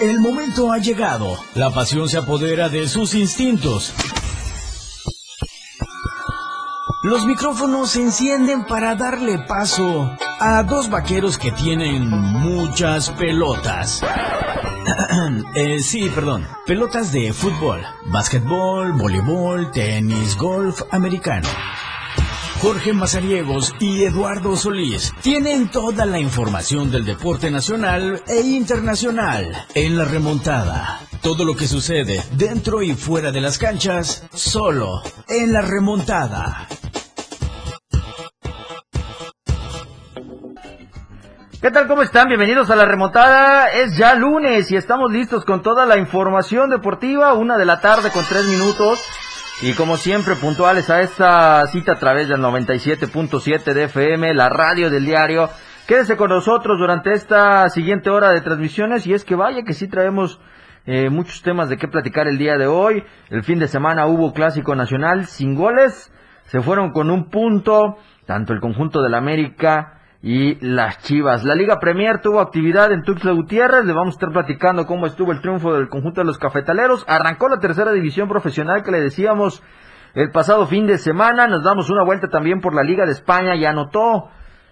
El momento ha llegado. La pasión se apodera de sus instintos. Los micrófonos se encienden para darle paso a dos vaqueros que tienen muchas pelotas. Eh, sí, perdón. Pelotas de fútbol, básquetbol, voleibol, tenis, golf americano. Jorge Mazariegos y Eduardo Solís tienen toda la información del deporte nacional e internacional en la remontada. Todo lo que sucede dentro y fuera de las canchas, solo en la remontada. ¿Qué tal? ¿Cómo están? Bienvenidos a la remontada. Es ya lunes y estamos listos con toda la información deportiva. Una de la tarde con tres minutos. Y como siempre, puntuales a esta cita a través del 97.7 de FM, la radio del diario. Quédese con nosotros durante esta siguiente hora de transmisiones y es que vaya que sí traemos eh, muchos temas de qué platicar el día de hoy. El fin de semana hubo clásico nacional sin goles. Se fueron con un punto, tanto el conjunto del América y las Chivas. La Liga Premier tuvo actividad en Tuxtla Gutiérrez. Le vamos a estar platicando cómo estuvo el triunfo del conjunto de los cafetaleros. Arrancó la tercera división profesional que le decíamos el pasado fin de semana. Nos damos una vuelta también por la Liga de España y anotó.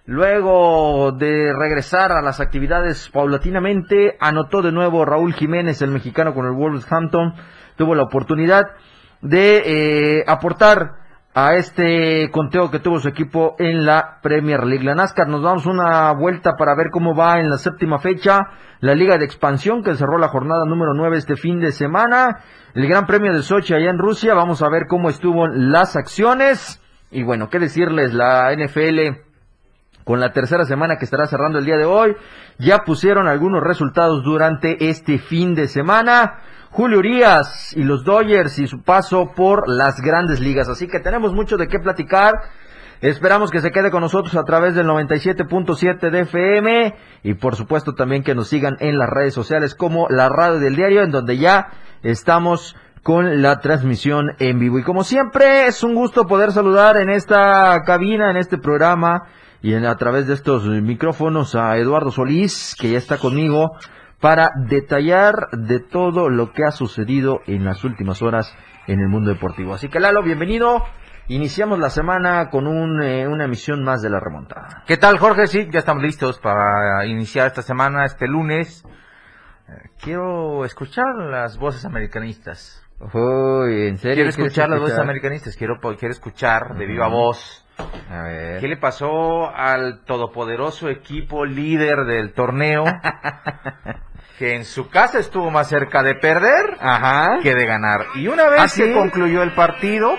Luego de regresar a las actividades paulatinamente, anotó de nuevo Raúl Jiménez, el mexicano con el Wolverhampton. Tuvo la oportunidad de eh, aportar a este conteo que tuvo su equipo en la Premier League. La NASCAR nos damos una vuelta para ver cómo va en la séptima fecha la Liga de Expansión que cerró la jornada número 9 este fin de semana. El Gran Premio de Sochi allá en Rusia. Vamos a ver cómo estuvo las acciones. Y bueno, qué decirles, la NFL con la tercera semana que estará cerrando el día de hoy. Ya pusieron algunos resultados durante este fin de semana. Julio Urias y los Dodgers y su paso por las grandes ligas. Así que tenemos mucho de qué platicar. Esperamos que se quede con nosotros a través del 97.7 de FM y por supuesto también que nos sigan en las redes sociales como la radio del diario en donde ya estamos con la transmisión en vivo. Y como siempre es un gusto poder saludar en esta cabina, en este programa y a través de estos micrófonos a Eduardo Solís que ya está conmigo para detallar de todo lo que ha sucedido en las últimas horas en el mundo deportivo. Así que Lalo, bienvenido. Iniciamos la semana con un, eh, una emisión más de la remontada. ¿Qué tal, Jorge? Sí, ya estamos listos para iniciar esta semana, este lunes. Eh, quiero escuchar las voces americanistas. Uy, ¿en serio? Quiero escuchar las voces americanistas. Quiero, quiero escuchar de viva voz. A ver. ¿Qué le pasó al todopoderoso equipo líder del torneo? que en su casa estuvo más cerca de perder Ajá. que de ganar. Y una vez ¿Ah, sí? que concluyó el partido,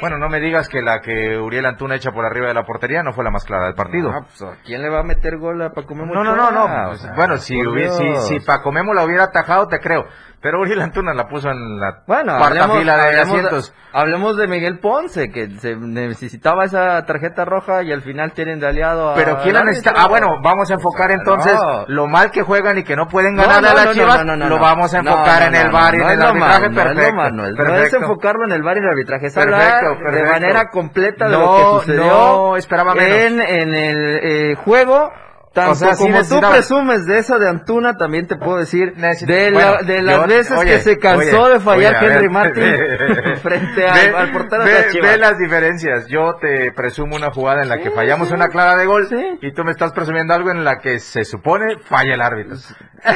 bueno, no me digas que la que Uriel Antuna echa por arriba de la portería no fue la más clara del partido. Pues, ¿a ¿Quién le va a meter gol a Paco Memo No, no, no, no. Ochoa? O sea, bueno, si, hubiera, si, si Paco Memo la hubiera atajado, te creo. Pero Uriel Antuna la puso en la Bueno, cuarta hablemos, fila de hablemos asientos. hablemos de Miguel Ponce, que se necesitaba esa tarjeta roja y al final tienen de aliado a... Pero ¿quién la necesita? Ah, bueno, vamos a enfocar entonces no. lo mal que juegan y que no pueden No, ganar no, a las no, no, Chivas. no, no, no, lo no. vamos a No, enfocar no, en no, el no, bar y no en el arbitraje. no perfecto, malo, no es- no enfocarlo en el bar y el arbitraje, es Perfecto, hablar de manera completa de lo No, que sucedió no, esperaba menos. en, en el eh, juego. Tanto O sea, sí como tú presumes de esa de Antuna, también te puedo decir de, la- bueno, de las yo- veces oye, que se cansó oye, de fallar oye, Henry. Martin frente al, Ve- al portero de Chivas. ve las diferencias. Yo te presumo una jugada en la que Sí, fallamos sí. una clara de gol Sí. y tú me estás presumiendo algo en la que se supone falla el árbitro.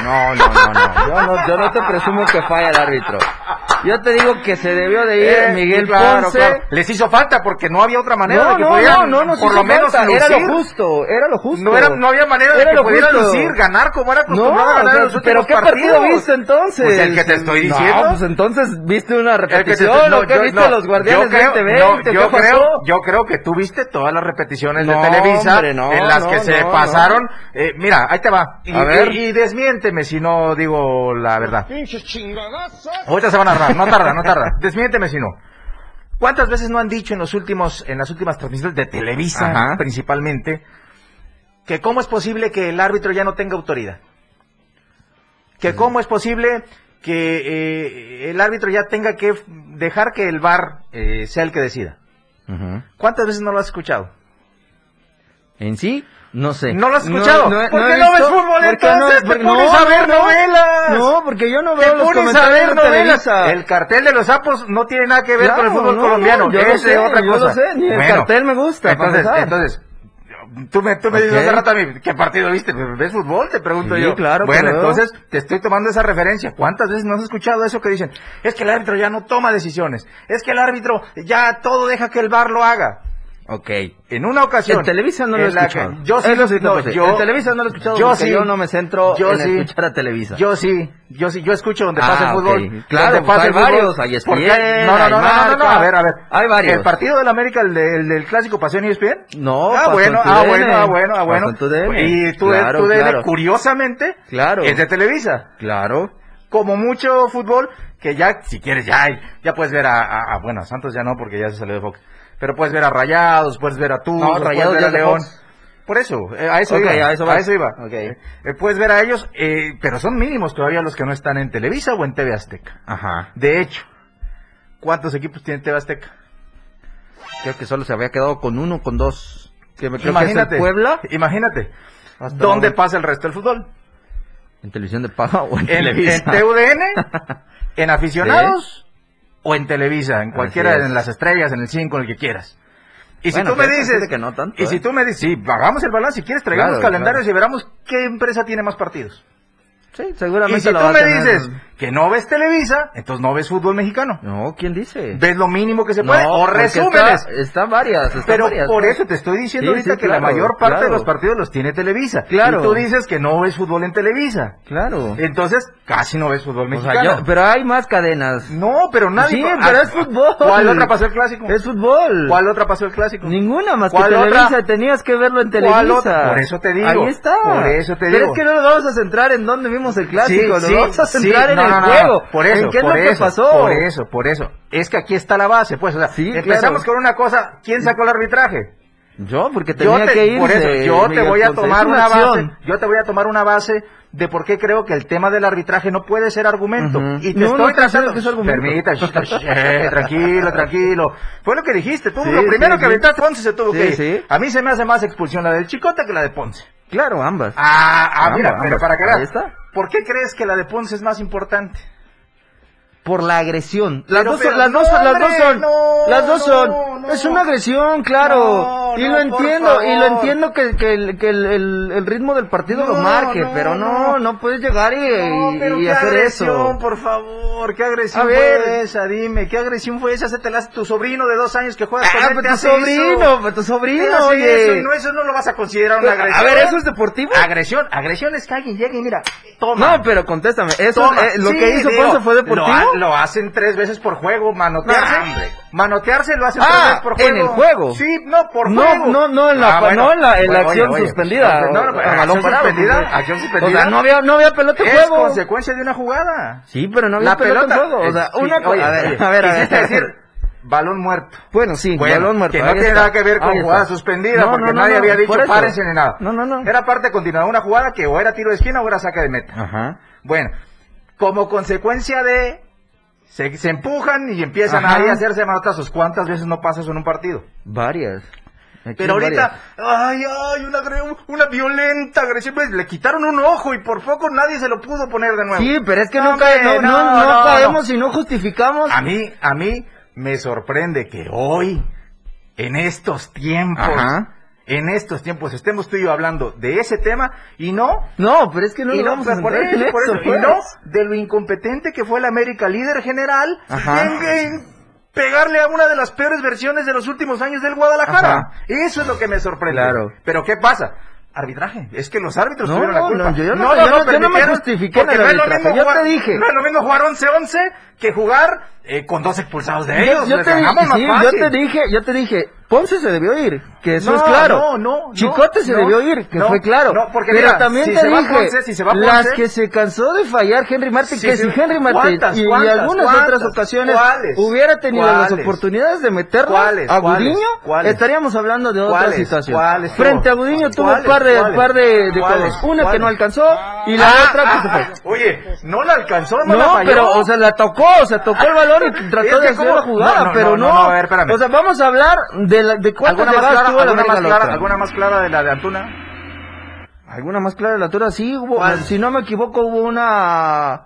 No, no, no, no. Yo no, yo no te presumo que falla el árbitro. Yo te digo que se debió de ir Eh, Miguel claro, Ponce. claro. Les hizo falta porque no había otra manera de No, que no, pudieran no, no, nos por lo menos falta. Era lo justo, era lo justo. No, era, no había manera de que lo pudieran justo. lucir, ganar como era No, acostumbrado a ganar en o los sea, últimos pero ¿qué partido partidos. viste entonces? Pues el que te estoy diciendo. No, pues entonces viste una El que te- repetición, no, ¿o qué yo- viste no, los Guardianes yo creo, 2020? no, ¿Qué yo pasó? creo, yo creo que tú viste todas las repeticiones No, de Televisa hombre, no, en las no, que se no, pasaron. Eh, mira, ahí te va. Y, A ver. y- y desmiénteme si no digo la verdad. Ahorita se van a narrar, no tarda, no tarda. Desmiénteme si no. ¿Cuántas veces no han dicho en los últimos, en las últimas transmisiones de Televisa, Ajá. principalmente, que cómo es posible que el árbitro ya no tenga autoridad? Que cómo es posible que eh, el árbitro ya tenga que dejar que el VAR eh, sea el que decida. ¿Cuántas veces no lo has escuchado? En sí, no sé. ¿No lo has escuchado? he- ¿Por he qué no ves fútbol entonces? Te pones a ver novelas. No, porque yo no veo los comentarios novelas. Televisa. El cartel de los sapos no tiene nada que ver con el fútbol no, colombiano. no, yo es sé, otra yo cosa. lo sé, ni el Bueno, cartel me gusta, Entonces, entonces, tú me, tú me dices hace rato a mí, ¿qué partido viste? ¿Ves fútbol? Te pregunto Sí, yo. claro Bueno, entonces te estoy tomando esa referencia. ¿Cuántas veces no has escuchado eso que dicen? Es que el árbitro ya no toma decisiones. Es que el árbitro ya todo deja que el bar lo haga. Ok. En una ocasión. En Televisa no lo he la escuchado. Yo sí, te no, puedo decir. yo, En Televisa no lo he escuchado yo porque sí. yo no me centro Yo en sí. escuchar a Televisa. Yo sí, yo sí, yo escucho donde Ah, pasa el fútbol. ok. Claro, donde pues pasa hay el fútbol. varios, hay ESPN, no, no, no, no, no, no, a ver, a ver. hay varios. El partido del América, el, de- el del clásico, pasó en ESPN. No, ah, pasó bueno, ah, bueno, ah, bueno, ah, bueno. Y tú, Claro, DN, claro. curiosamente, Claro. es de Televisa. Claro. Como mucho fútbol, que ya, si quieres, ya, ya puedes ver a, a- a- bueno, a Santos ya no, porque ya se salió de Fox. Pero puedes ver a Rayados, puedes ver a No, puedes Rayados ver a León. Fox. Por eso, eh, a eso iba. a eso iba. Eh, puedes ver a ellos, eh, pero son mínimos todavía los que no están en Televisa o en TV Azteca. Ajá. De hecho, ¿cuántos equipos tiene TV Azteca? Creo que solo se había quedado con uno, con dos. Que me creo imagínate, que es el Puebla. imagínate, Hasta ¿dónde ahora. pasa el resto del fútbol? ¿En televisión de paga o en, ¿En, Televisa? en TUDN? ¿En aficionados? ¿O en Televisa? En cualquiera, es. en las estrellas, en el 5, en el que quieras. Y si tú me dices, gente que no tanto, y si ¿eh? tú me dices, sí, hagamos el balance, si quieres traigamos Claro, calendarios claro. y veramos qué empresa tiene más partidos. Sí, Y seguramente si lo tú me tener. dices que no ves Televisa, entonces no ves fútbol mexicano. No, ¿quién dice? Ves lo mínimo que se puede, No, o resúmenes. Está, están varias, están Pero varias. por ¿no? eso te estoy diciendo Sí, ahorita sí, que la mayor parte de los partidos los tiene Televisa. Claro. Y tú dices que no ves fútbol en Televisa. Claro. Entonces, casi no ves fútbol O mexicano. sea, yo- pero hay más cadenas. No, pero nadie... Sí, ah, pero es fútbol. ¿Cuál otra pasó el clásico? Es fútbol. ¿Cuál otra pasó el clásico? Ninguna más que ¿Cuál Televisa, otra? tenías que verlo en Televisa. ¿Cuál otra? Por eso te digo. Ahí está. Por eso te Pero digo. es que no nos vamos a centrar en dónde vimos el clásico, nos vamos a centrar en no, no, juego. Por eso, ¿En qué es por lo que eso, pasó? Por eso, por eso. Es que aquí está la base, pues. O sea, Sí, empezamos claro. con una cosa. ¿Quién sacó el arbitraje? Yo, porque Yo tenía te, que ir. por eso, yo te voy a tomar una base. Yo te voy a tomar una base de por qué creo que el tema del arbitraje no puede ser argumento. Ujú. Y te No, estoy no tratando. que es argumento. Permita, eh, tranquilo, tranquilo. Fue lo que dijiste. Tú, Sí, lo primero sí, que aventaste, Ponce se tuvo que ir. A mí se me hace más expulsión la del Chicote que la de Ponce. Claro, ambas. Ah, ah, mira, Ambas, pero ambas. para que veas. ¿Por qué crees que la de Ponce es más importante? Por la agresión. Las Pero, dos, pero, son, las dos, no, las dos hombre, son, no, las dos son. no. Es una agresión, claro. No, y lo entiendo, y lo entiendo que, que, el, que el, el- el ritmo del partido lo No, marque, no, pero no, no. puedes llegar y, pero y qué hacer agresión, eso. por favor, qué agresión A ver. fue esa, dime, qué agresión fue esa, se te la hace tu sobrino de dos años que juegas con Ah, él, pero te tu hace sobrino, pero tu sobrino, oye. eso, y no, eso no lo vas a considerar una Pero, agresión. a ver, ¿eso es deportivo? Agresión, agresión es que alguien llegue y mira, toma. No, pero contéstame, eso, eh, lo Sí, que hizo Ponce fue deportivo. Lo, lo hacen tres veces por juego, manotearse. Manotearse lo hacen Ah, tres veces por juego. en el juego. Sí, no, por juego. No, no en la- no en la- en la acción suspendida, No, no, o- no, a acción balón parado, suspendida, acción suspendida. O sea, no había, no había pelota en es juego. consecuencia de una jugada. Sí, pero no había La pelota, pelota. en juego. O sea, una sí, co- oye, a ver, oye, a ver, a ver. decir balón muerto. Bueno, sí, Bueno, balón muerto. que no tiene nada que ver con jugada suspendida, No, porque no, no, nadie no, había dicho párense ni nada. No, no, no. Era parte continuada de una jugada que o era tiro de esquina o era saque de meta. Ajá. Bueno, como consecuencia de... Se, se empujan y empiezan Ajá. ahí a hacerse manotazos. ¿Cuántas veces no pasa eso en un partido? Varias. Aquí Pero ahorita, ay, ay, una, una violenta agresión. Pues, le quitaron un ojo y por poco nadie se lo pudo poner de nuevo. Sí, pero es que No, no, cae- hombre, no, no, no, no no, caemos y no justificamos. A mí, a mí me sorprende que hoy, en estos tiempos, Ajá. en estos tiempos, estemos tú y yo hablando de ese tema y no, No, pero es que no y no, vamos a pues, por centrar eso, en por eso, eso, y pues. no de lo incompetente que fue el América líder general Ajá. en, en pegarle a una de las peores versiones de los últimos años del Guadalajara. Ajá. Eso es lo que me sorprende. Claro. Pero ¿qué pasa? Arbitraje, es que los árbitros No, tuvieron la culpa. no, yo- no- yo no- yo no me justifiqué en el arbitraje, yo te dije. No es lo mismo jugar 11-11 que jugar eh, con dos expulsados de Yo, ellos. yo Les te sí, yo te dije, yo te dije, Ponce se debió ir, que eso No, es claro. no, no, no, Chicote se debió ir, que fue claro. no, porque Pero mira, también si te dije, Ponce, si las que se cansó de fallar Henry Martin, Sí, que sí, si Henry ¿cuántas, y, y algunas cuántas? otras ocasiones ¿Cuáles? hubiera tenido las oportunidades de meterlo a. Gudiño, ¿Cuáles? estaríamos hablando de otra situación. Frente a Gudiño tuvo un par de, par de, cosas. Una que no alcanzó y la Ah, otra que se fue. ah, Oye, no la alcanzó, no, la No, falló. pero, o sea, la tocó, o sea, tocó el balón y trató de hacer la jugada, no, no, pero no, a ver, espérame. O sea, vamos a hablar de ¿De, la- de cuántas ¿Alguna más, clara, tuvo la alguna, América más la clara? ¿Alguna más clara de la de Antuna? ¿Alguna más clara de la altura? Sí, hubo, si no me equivoco, hubo una...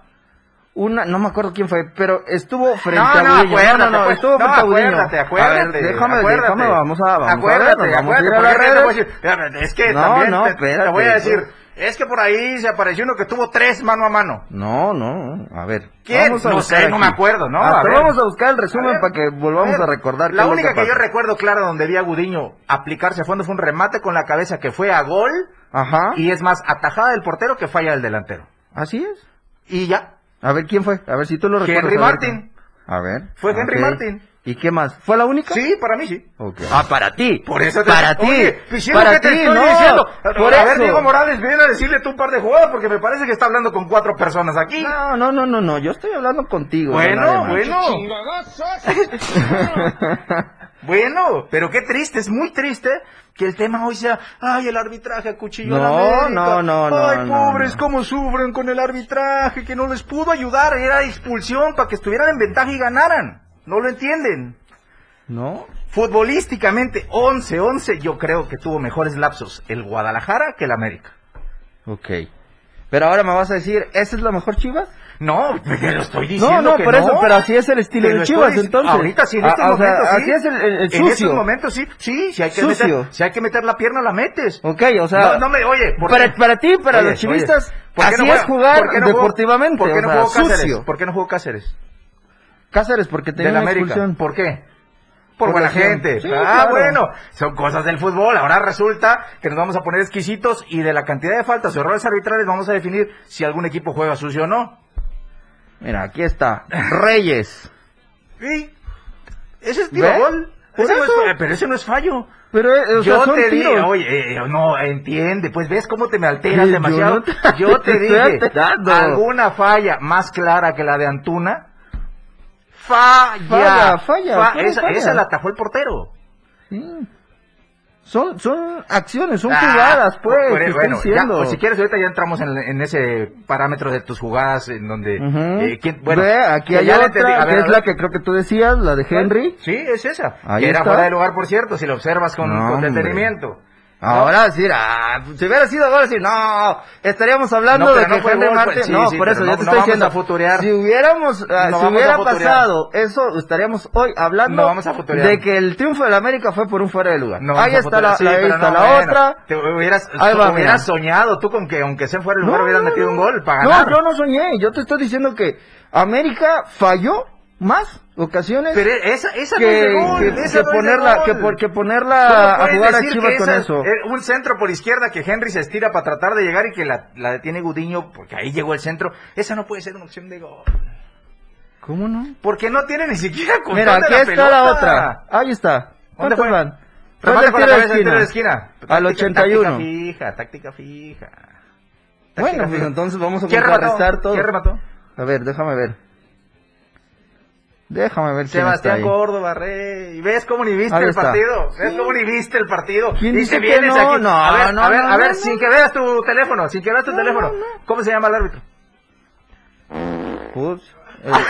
Una, no me acuerdo quién fue, pero estuvo frente No, a no, Gudiño. acuérdate, no, acuérdate, estuvo frente a Gudiño. acuérdate, A ver, acuérdate, déjame, acuérdate. déjame, vamos a, vamos acuérdate, a ver, vamos a ir acuérdate, a las a redes. es que No, también no, te, voy a decir. Es que por ahí se apareció uno que tuvo tres mano a mano. No, no, a ver. ¿Quién? Vamos a No sé, no me acuerdo, ¿no? Hasta A ver. vamos a buscar el resumen A para que volvamos a, recordar. La única que, yo pasa. recuerdo clara donde vi a Gudiño aplicarse a fondo fue un remate con la cabeza que fue a gol Ajá. y es más atajada del portero que falla el delantero. Así es. Y ya, A ver, ¿quién fue? A ver si tú lo recuerdas. Henry a ver. Martin. A ver. Fue Henry. Martin. ¿Y qué más? ¿Fue la única? Sí, para mí sí. Ah, para ti. Por eso te Para ti. Oye, pues, ¿sí lo para ti, no. diciendo? Por a ver. Diego Morales, viene a decirle tú un par de jugadas porque me parece que está hablando con cuatro personas aquí. No, no, no, no, no. Yo estoy hablando contigo. no bueno, bueno. Bueno, pero qué triste, es muy triste que el tema hoy sea, ay, el arbitraje acuchilló a la No, América. no, no, no, Ay, no, pobres, no. cómo sufren con el arbitraje, que no les pudo ayudar, era expulsión para que estuvieran en ventaja y ganaran. No lo entienden. ¿No? Futbolísticamente, 11-11, yo creo que tuvo mejores lapsos el Guadalajara que el América. Ok. Pero ahora me vas a decir, ¿esa es la mejor Chivas? No, te lo estoy diciendo. No, no, que por eso, pero así es el estilo de Chivas, estoy entonces. Ahorita sí, en Ah, estos o sea, momentos sí. así es el- el- el En sucio. estos momentos sí, sí, si hay que Sucio. meter, si hay que meter la pierna la metes. Ok, o sea, no, no me, oye, ¿por para, qué? para ti, para Oye, los chivistas, oye, ¿por qué así no es jugar por no deportivamente. ¿Por qué o no sea, jugó Cáceres? sucio. ¿Por qué no jugó Cáceres? Cáceres, porque tenía una América. expulsión. ¿Por qué? Por, Por buena gente. Sí, ah, claro. bueno, son cosas del fútbol. Ahora resulta que nos vamos a poner exquisitos y de la cantidad de faltas o errores arbitrales vamos a definir si algún equipo juega sucio o no. Mira, aquí está. Reyes. Ese es tiro gol. Ese no es pero ese no es fallo. Pero, eh, o sea, yo son te dije, tiros. oye, eh, no, entiende, pues ves cómo te me alteras Yo demasiado. no te- yo te, dije, alguna falla más clara que la de Antuna, falla, Falla, falla, Fa- pura esa, falla. esa la atajó el portero. Son, son acciones, son Ah, jugadas, pues, bueno, ya, pues si quieres ahorita ya entramos en, en ese parámetro de tus jugadas en donde, eh, ¿quién- bueno, Ve, aquí hay otra, entendí. A ver, que a es la que creo que tú decías, la de Henry. Sí, es esa. Ahí que era está. fuera de lugar, por cierto, si lo observas con, No, con hombre. Detenimiento. Ahora sí, ah, si hubiera sido ahora sí, no, estaríamos hablando No, de pero que no fue Henry gol, Martin, pues, sí, no, sí, por pero eso no- yo te no estoy vamos diciendo, a futurear. si hubiéramos, ah, No si vamos hubiera a futurear. pasado eso, estaríamos hoy hablando No vamos a futurear. de que el triunfo de la América fue por un fuera de lugar. No, ahí está la, sí, ahí pero está no, la bueno, otra. Te hubieras, Ahí va, hubieras mira. soñado tú con que aunque sea fuera No, lugar hubieras no, metido no. un gol para No, ganar. yo no soñé, yo te estoy diciendo que América falló más ocasiones Pero esa, esa que, no es de gol, que- esa que no es de ponerla, gol. que, que ponerla a jugar a Chivas con eso. eh, un centro por izquierda que Henry se estira para tratar de llegar y que la, la detiene Gudiño porque ahí llegó el centro. Esa no puede ser una opción de gol. ¿Cómo no? Porque no tiene ni siquiera control Mira, de aquí la está pelota. la otra. Ahí está. ¿Dónde ¿Cuántos fue? van? Remate ¿Dónde con la de de esquina. Al Táctica- 81. Táctica fija, táctica fija. Táctica Bueno, pues fija. entonces vamos a contrarrestar todo. ¿Quién remató? A ver, déjame ver. Déjame ver quién está Sebastián ahí. Córdoba, rey. ¿Ves cómo ni viste Ahí el está. partido? ¿Ves Sí. cómo ni viste el partido? ¿Quién dice que vienes no? aquí. No, a ver, no, a ver, no, a ver, sin que veas tu teléfono, sin que veas tu No, teléfono. no, no. ¿Cómo se llama el árbitro? Ups. El.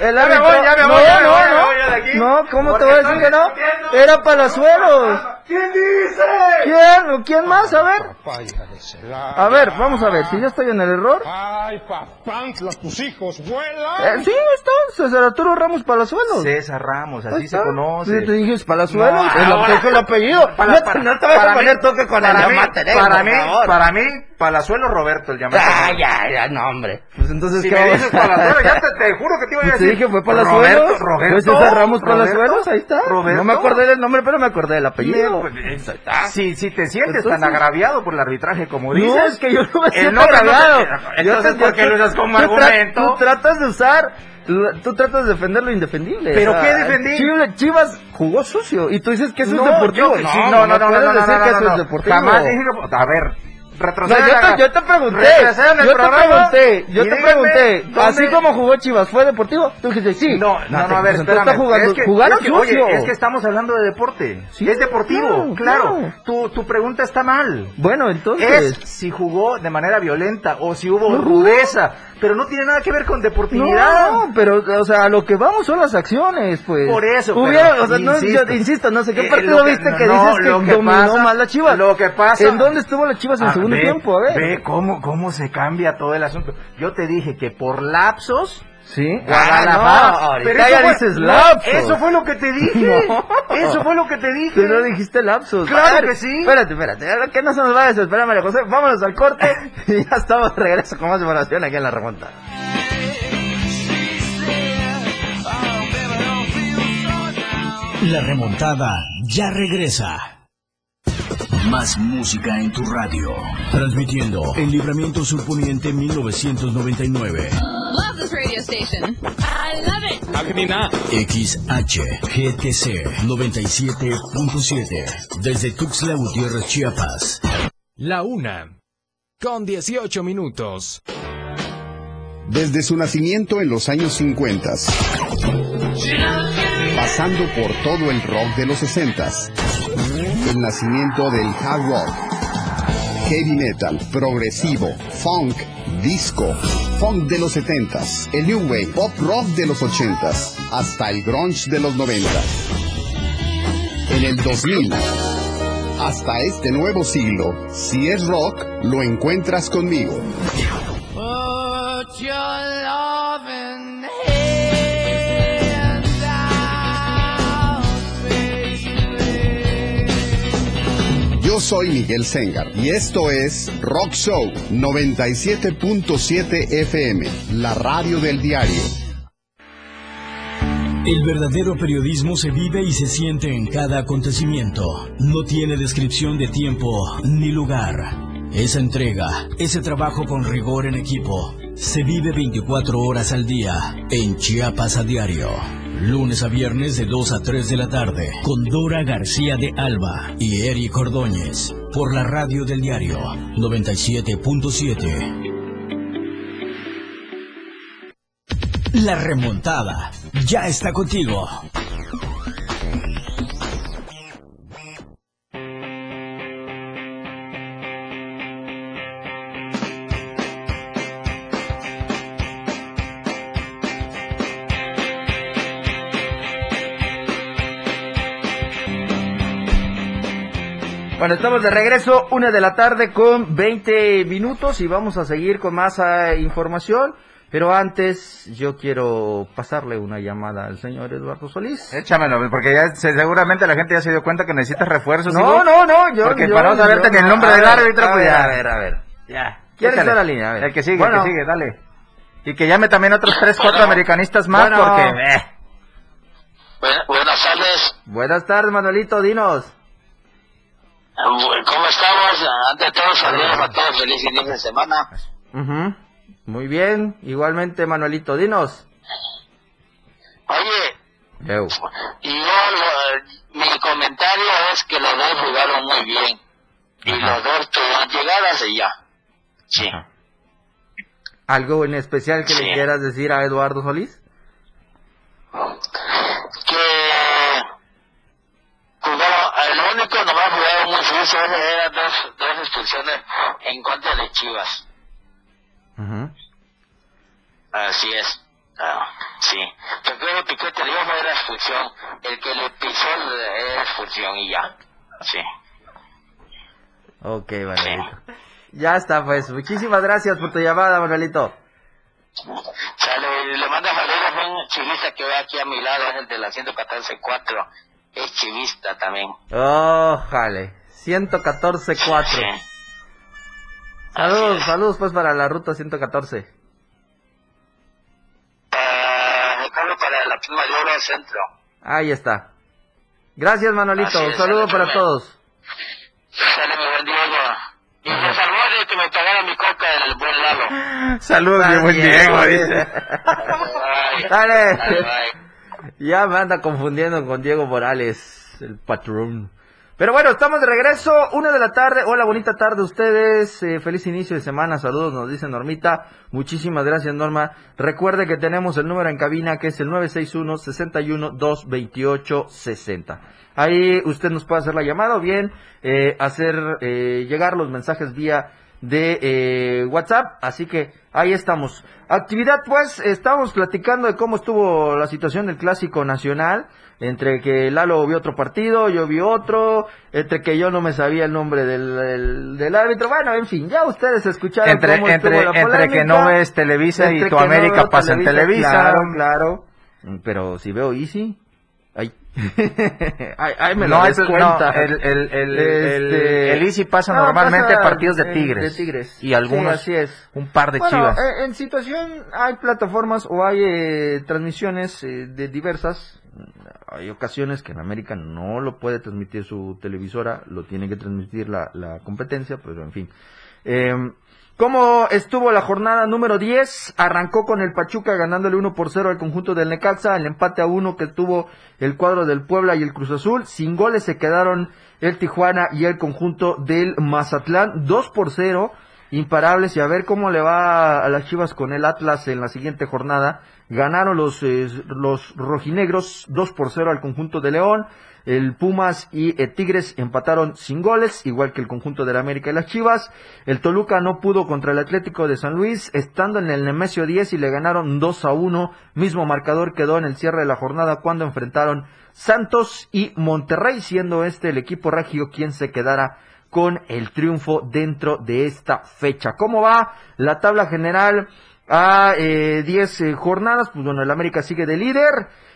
El Ya me árbitro. voy, ya me no, voy, ya me no, voy, ya me no. voy de aquí. No, ¿cómo te voy a decir que no? Era Palazuelos. ¿Quién dice? ¿Quién? ¿O quién más? A ver. A ver, vamos a ver. Si yo estoy en el error. Ay, papantla, tus hijos vuelan. Eh, sí, está. César Arturo Ramos Palazuelos. César Ramos, así se conoce. Sí, te dije Palazuelos. No, es lo ahora- que el apellido. Para- no, te- para- no te vas a para poner mí- toque con el llamate, eh, para mí, para mí, Palazuelo Roberto, el llamado. Ah, ya, ya, no, hombre. Pues entonces, Si ¿qué me dices Palazuelo, ya te, te juro que te iba a Pues te decir. dije, fue Palazuelos. Roberto, César Ramos Palazuelos, ahí está. Roberto. No me acordé del nombre, pero me acordé del apellido. Pues, Si, si te sientes Entonces- tan agraviado por el arbitraje como dices. No, es que yo no me siento no te- agraviado. Entonces, te- ¿por qué yo- lo usas como tú tra- argumento? Tú tratas de usar, tú tratas de defender lo indefendible. ¿Pero qué defendí? Chivas, Chivas jugó sucio y tú dices que eso no, es deportivo. yo- sí, no, no, no, no, puedes no, no, decir no, que no, eso no. es deportivo. Jamás dije que- A ver, No, yo, a- te, yo te pregunté, el yo te pregunté, yo te pregunté, dónde- así como jugó Chivas, ¿fue deportivo? Tú dijiste sí. No, no, no, a ver, espérame. está jugando, es que, jugaron es que, sucio. Oye, es que estamos hablando de deporte. Sí, es deportivo, claro. Tu, tu pregunta está mal. Bueno, Es entonces... si jugó de manera violenta o si hubo rudeza, pero no tiene nada que ver con deportividad. No, pero, o sea, lo que vamos son las acciones, pues. Por eso, Hubiera, pero, o sea, no, insisto. yo insisto, no sé qué Eh, partido viste que dices que dominó más la Chivas. lo que pasa- ¿En dónde estuvo la Chivas en Ah, segundo ve, tiempo? A ver. Ve cómo, cómo se cambia todo el asunto. Yo te dije que por lapsos Sí. Guadalajara. Ah, no, Pero eso ya fue- dices lapsos. Eso fue lo que te dije. No. Eso fue lo que te dije. Tú no dijiste lapsos. Claro ver, que sí. Espérate, espérate. Que no se nos va a desesperar, María José. Vámonos al corte y ya estamos de regreso con más información aquí en La Remontada. La remontada ya regresa. Más música en tu radio. Transmitiendo en Libramiento Surponiente 1999. Love this radio station. I love it. How can you not? XHGTC 97.7. Desde Tuxtla Gutiérrez, Chiapas. La una. Con 18 minutos. Desde su nacimiento en los años 50, pasando por todo el rock de los 60, el nacimiento del hard rock, heavy metal, progresivo, funk, disco, funk de los 70, el new wave, pop rock de los 80, hasta el grunge de los 90. En el 2000, hasta este nuevo siglo, si es rock, lo encuentras conmigo. Yo soy Miguel Sengar y esto es Rock Show 97.7 FM, la radio del diario. El verdadero periodismo se vive y se siente en cada acontecimiento. No tiene descripción de tiempo ni lugar. Esa entrega, ese trabajo con rigor en equipo, se vive 24 horas al día en Chiapas a diario. Lunes a viernes de 2 a 3 de la tarde con Dora García de Alba y Eric Ordóñez por la radio del diario 97.7. La remontada ya está contigo. Bueno, estamos de regreso, una de la tarde con 20 minutos y vamos a seguir con más ah, información. Pero antes, yo quiero pasarle una llamada al señor Eduardo Solís. Échamelo, porque ya se- seguramente la gente ya se dio cuenta que necesitas refuerzos. No, ¿sí, no, no, yo Porque yo- para no saberte ni el no. nombre del árbitro, a pues ver, ya. A ver, a ver. Ya. ¿Quién está en la línea? A ver. El que sigue, Bueno. el que sigue, dale. Y que llame también otros tres, cuatro americanistas más, Bueno. porque... eh, buenas tardes. Buenas tardes, Manuelito, dinos. ¿Cómo estamos? Ante todo, saludos a todos. Feliz inicio de semana. Ujú. Muy bien, igualmente, Manuelito, dinos. Oye, Eu. y yo, lo- mi comentario es que los dos jugaron muy bien. Y Ajá. los dos tuvieron llegadas y ya. Sí. ¿Algo en especial que le quieras decir a Eduardo Solís? Que jugaron, el único nomás jugaron muy sucio eran dos, dos expulsiones en contra de Chivas. Ujú. Así es. Ah, sí. Recuerdo que te digo no era expulsión. El que le pisó era expulsión y ya. Sí. Ok, Manuelito. Ya está, pues. Muchísimas gracias por tu llamada, Manuelito. Sale, le manda saludos a un chivista que ve aquí a mi lado, es el de la 114.4. Es chivista también. Ojalá. 114.4. Sí. Saludos, Así es. saludos pues para la ruta 114. Eh, Ricardo para la prima de oro centro. Ahí está. Gracias, Manuelito. Así Un saludo para todos. Mi buen Diego. Y me salvó de que me pagara mi coca el buen Lalo. Saludos, mi buen Diego, dice. Dale. Ya me anda confundiendo con Diego Morales, el patrón. Pero bueno, estamos de regreso, una de la tarde. Hola, bonita tarde a ustedes. Eh, feliz inicio de semana. Saludos, nos dice Normita. Muchísimas gracias, Norma. Recuerde que tenemos el número en cabina que es el 961-61-228-60. Ahí usted nos puede hacer la llamada o bien eh, hacer eh, llegar los mensajes vía de eh, WhatsApp. Así que ahí estamos. Actividad, pues, estamos platicando de cómo estuvo la situación del Clásico Nacional. Entre que Lalo vio otro partido, yo vi otro, entre que yo no me sabía el nombre del, del, del árbitro. Bueno, en fin, ya ustedes escucharon Entre, cómo entre, estuvo la entre que no ves Televisa Entre y tu no América pasa en Televisa. Claro, claro. Pero si veo Easy, ay. Ay, ay, me no, lo es- no, descuenta. el, el, el, el, Este, el Easy pasa no, normalmente pasa partidos de Tigres. de Tigres. Y algunos, Sí, así es. un par de Bueno, chivas. eh, en situación hay plataformas o hay eh, transmisiones eh, de diversas. Hay ocasiones que en América no lo puede transmitir su televisora, lo tiene que transmitir la, la competencia, pero en fin. ¿Cómo estuvo la jornada número 10? Arrancó con el Pachuca ganándole 1 por 0 al conjunto del Necaxa, el empate a 1 que tuvo el cuadro del Puebla y el Cruz Azul. Sin goles se quedaron el Tijuana y el conjunto del Mazatlán, 2 por 0 imparables y a ver cómo le va a las Chivas con el Atlas en la siguiente jornada. Ganaron los, eh, los rojinegros 2 por 0 al conjunto de León. El Pumas y eh, Tigres empataron sin goles, igual que el conjunto de la América y las Chivas. El Toluca no pudo contra el Atlético de San Luis, estando en el Nemesio 10 y le ganaron 2 a 1. Mismo marcador quedó en el cierre de la jornada cuando enfrentaron Santos y Monterrey, siendo este el equipo regio quien se quedara con el triunfo dentro de esta fecha. ¿Cómo va la tabla general a 10 jornadas? Pues bueno, el América sigue de líder.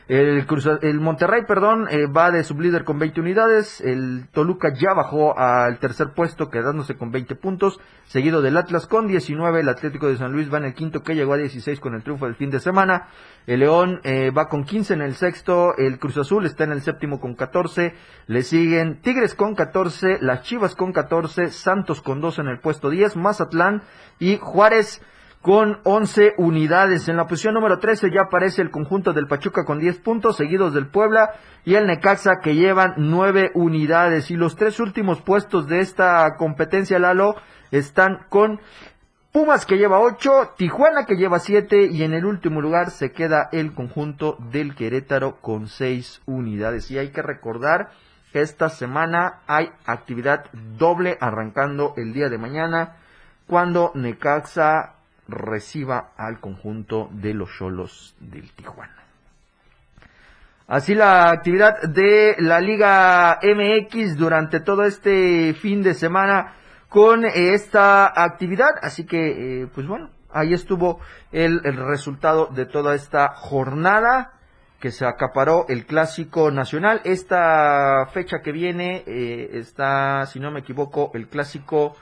El, el Monterrey, perdón, eh, va de sublíder con 20 unidades. El Toluca ya bajó al tercer puesto, quedándose con 20 puntos. Seguido del Atlas con 19. El Atlético de San Luis va en el quinto, que llegó a 16 con el triunfo del fin de semana. El León eh, va con 15 en el sexto. El Cruz Azul está en el séptimo con 14. Le siguen Tigres con 14. Las Chivas con 14. Santos con 12 en el puesto 10. Mazatlán y Juárez con 11 unidades. En la posición número 13 ya aparece el conjunto del Pachuca con 10 puntos, seguidos del Puebla y el Necaxa que llevan 9 unidades. Y los tres últimos puestos de esta competencia, Lalo, están con Pumas que lleva 8, Tijuana que lleva 7 y en el último lugar se queda el conjunto del Querétaro con 6 unidades. Y hay que recordar que esta semana hay actividad doble arrancando el día de mañana cuando Necaxa reciba al conjunto de los Cholos del Tijuana. Así la actividad de la Liga MX durante todo este fin de semana con eh, esta actividad. Así que, eh, pues bueno, ahí estuvo el, resultado de toda esta jornada que se acaparó el clásico nacional. Esta fecha que viene eh, está, si no me equivoco, el clásico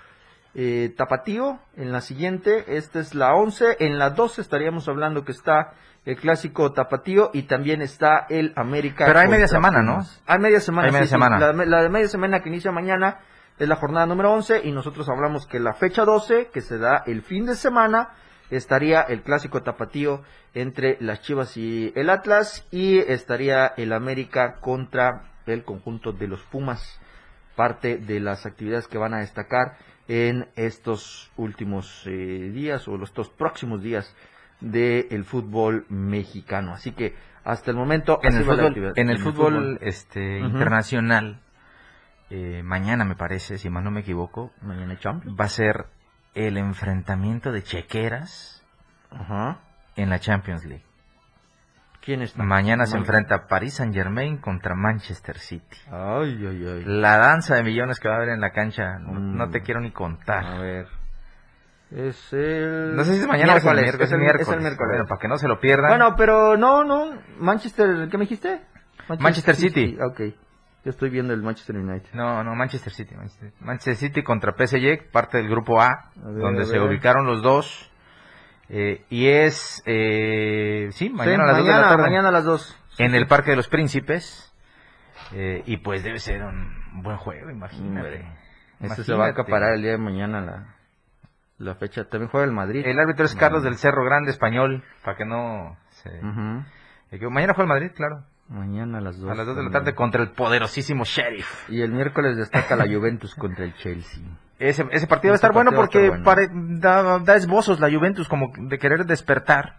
eh, tapatío en la siguiente. Esta es la 11. En la 12 estaríamos hablando que está el clásico tapatío y también está el América. Pero hay media semana, ¿no? Hay media semana. Hay media sí, sí. semana. La, la de media semana que inicia mañana es la jornada número 11 y nosotros hablamos que la fecha 12, que se da el fin de semana, estaría el clásico tapatío entre las Chivas y el Atlas y estaría el América contra el conjunto de los Pumas, parte de las actividades que van a destacar en estos últimos eh, días o estos próximos días del fútbol mexicano. Así que hasta el momento En el fútbol, actividad. en el fútbol, este internacional, eh, mañana me parece, si mal no me equivoco, mañana Champions. va a ser el enfrentamiento de chequeras en la Champions League. ¿Quién está? Mañana se enfrenta Paris Saint Germain contra Manchester City. Ay, ay, ay. La danza de millones que va a haber en la cancha, no, Mm. no te quiero ni A contar. ver. Es el. No sé si es mañana o es el miércoles. Es el, miércoles. es el miércoles. Bueno, para que no se lo pierdan. Bueno, pero no, no. Manchester, ¿qué me dijiste? Manchester City. Ok. Yo estoy viendo el Manchester United. No, no, Manchester City. Manchester, Manchester City contra PSG, parte del grupo A, A ver, donde a se ubicaron los dos. Eh, y es, eh, sí, Sí, mañana a las la mañana, tarde. mañana a las 2. En el Parque de los Príncipes. Eh, y pues debe ser un buen juego, imagínate. Este se va a acaparar el día de mañana la, la fecha. También juega el Madrid. El árbitro es Carlos del Cerro Grande, español, para que no se... Eh, que Mañana juega el Madrid, claro. Mañana a las 2. A las 2 de la tarde contra el poderosísimo Sheriff. Y el miércoles destaca la Juventus contra el Chelsea. Ese, ese partido va a estar bueno porque bueno. pare- da, da esbozos la Juventus como de querer despertar.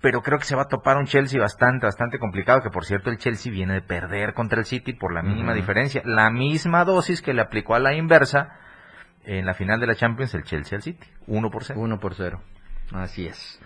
Pero creo que se va a topar un Chelsea bastante, bastante complicado, que por cierto el Chelsea viene de perder contra el City por la mínima diferencia, la misma dosis que le aplicó a la inversa en la final de la Champions el Chelsea al City, 1 por 0. 1 por 0. Así es.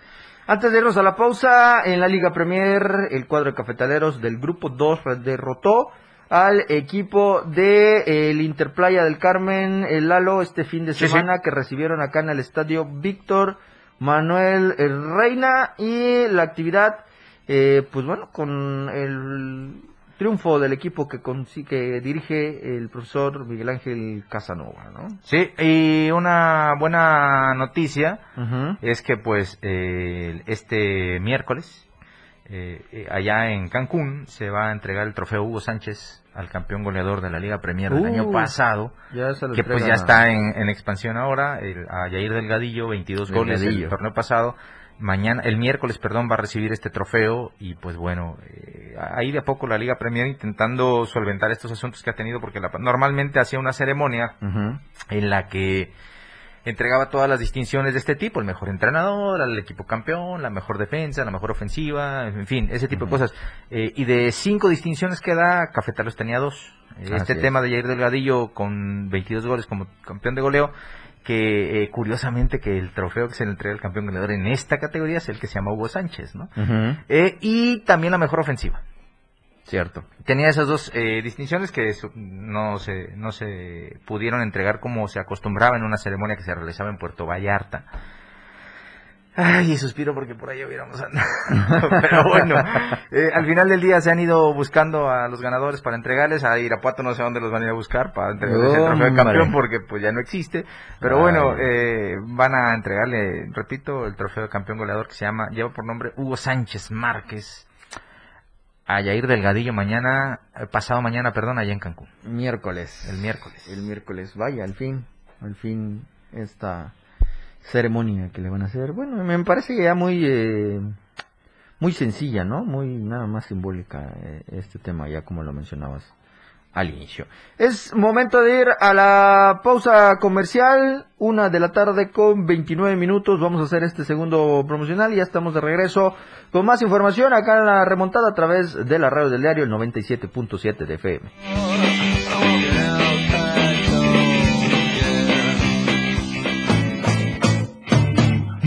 Antes de irnos a la pausa, en la Liga Premier, el cuadro de cafetaleros del grupo 2 derrotó al equipo de eh, el Interplaya del Carmen, el Lalo, este fin de Sí, sí. semana, que recibieron acá en el estadio Víctor Manuel eh, Reina. Y la actividad, eh, pues bueno, con el triunfo del equipo que, que dirige el profesor Miguel Ángel Casanova, ¿no? Sí, y una buena noticia es que pues eh, este miércoles eh, eh, allá en Cancún se va a entregar el trofeo Hugo Sánchez al campeón goleador de la Liga Premier del Uh, año pasado. Ya se lo que pues ya está en, en expansión ahora, el- a Yair Delgadillo, 22 goles Delgadillo. el torneo pasado. Mañana, el miércoles, perdón, va a recibir este trofeo y pues bueno, eh, ahí de a poco la Liga Premier intentando solventar estos asuntos que ha tenido porque la- normalmente hacía una ceremonia en la que entregaba todas las distinciones de este tipo, el mejor entrenador, al equipo campeón, la mejor defensa, la mejor ofensiva, en fin, ese tipo de cosas. Eh, y de cinco distinciones que da, Cafetalos tenía dos. Así Este es. tema de Jair Delgadillo con 22 goles como campeón de goleo, que eh, curiosamente que el trofeo que se le entrega al campeón goleador en esta categoría es el que se llama Hugo Sánchez, ¿no? Eh, y también la mejor ofensiva Cierto. tenía esas dos eh, distinciones que no se, no se pudieron entregar como se acostumbraba en una ceremonia que se realizaba en Puerto Vallarta. Ay, y suspiro porque por ahí hubiéramos andado. Pero bueno, eh, al final del día se han ido buscando a los ganadores para entregarles. A Irapuato no sé dónde los van a ir a buscar para entregarles el trofeo de campeón porque pues ya no existe. Pero Ay. bueno, eh, van a entregarle, repito, el trofeo de campeón goleador que se llama, lleva por nombre Hugo Sánchez Márquez a Yair Delgadillo mañana, eh, pasado mañana, perdón, allá en Cancún, Miércoles. el miércoles. El miércoles. Vaya, al fin. Al fin esta ceremonia que le van a hacer. Bueno, me parece ya muy... eh, muy sencilla, ¿no? Muy nada más simbólica eh, este tema, ya como lo mencionabas al inicio. Es momento de ir a la pausa comercial, una de la tarde con 29 minutos. Vamos a hacer este segundo promocional y ya estamos de regreso con más información acá en la remontada a través de la radio del diario, el 97.7 de FM.